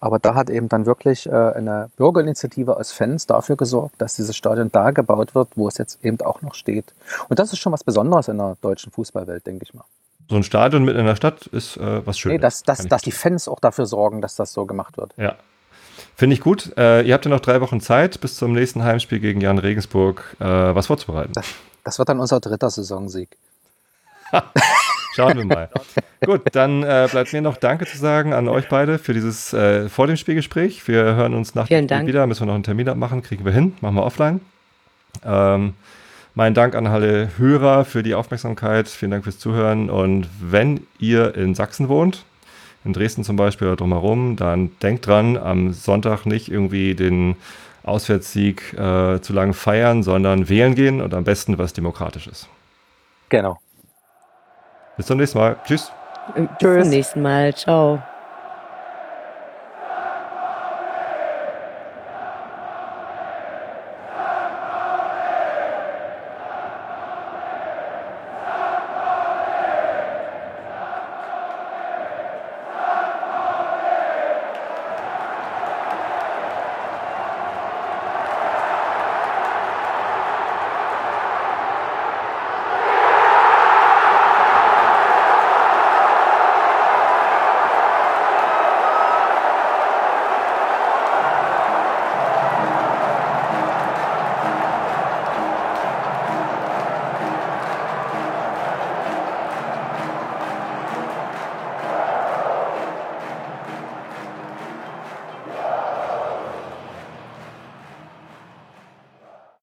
Aber da hat eben dann wirklich äh, eine Bürgerinitiative aus Fans dafür gesorgt, dass dieses Stadion da gebaut wird, wo es jetzt eben auch noch steht. Und das ist schon was Besonderes in der deutschen Fußballwelt, denke ich mal. So ein Stadion mitten in der Stadt ist äh, was Schönes. Nee, dass, dass, dass die Fans auch dafür sorgen, dass das so gemacht wird. Ja, Finde ich gut. Äh, ihr habt ja noch drei Wochen Zeit bis zum nächsten Heimspiel gegen Jan Regensburg, äh, was vorzubereiten. Das, das, wird dann unser dritter Saisonsieg. Schauen wir mal. gut, dann äh, bleibt mir noch Danke zu sagen an euch beide für dieses äh, vor dem Spielgespräch. Wir hören uns nach dem Spiel wieder. Müssen wir noch einen Termin abmachen, kriegen wir hin. Machen wir offline. Ähm, mein Dank an alle Hörer für die Aufmerksamkeit. Vielen Dank fürs Zuhören. Und wenn ihr in Sachsen wohnt, in Dresden zum Beispiel oder drumherum, dann denkt dran, am Sonntag nicht irgendwie den Auswärtssieg äh, zu lange feiern, sondern wählen gehen und am besten was Demokratisches. Genau. Bis zum nächsten Mal. Tschüss. Bis zum nächsten Mal. Ciao.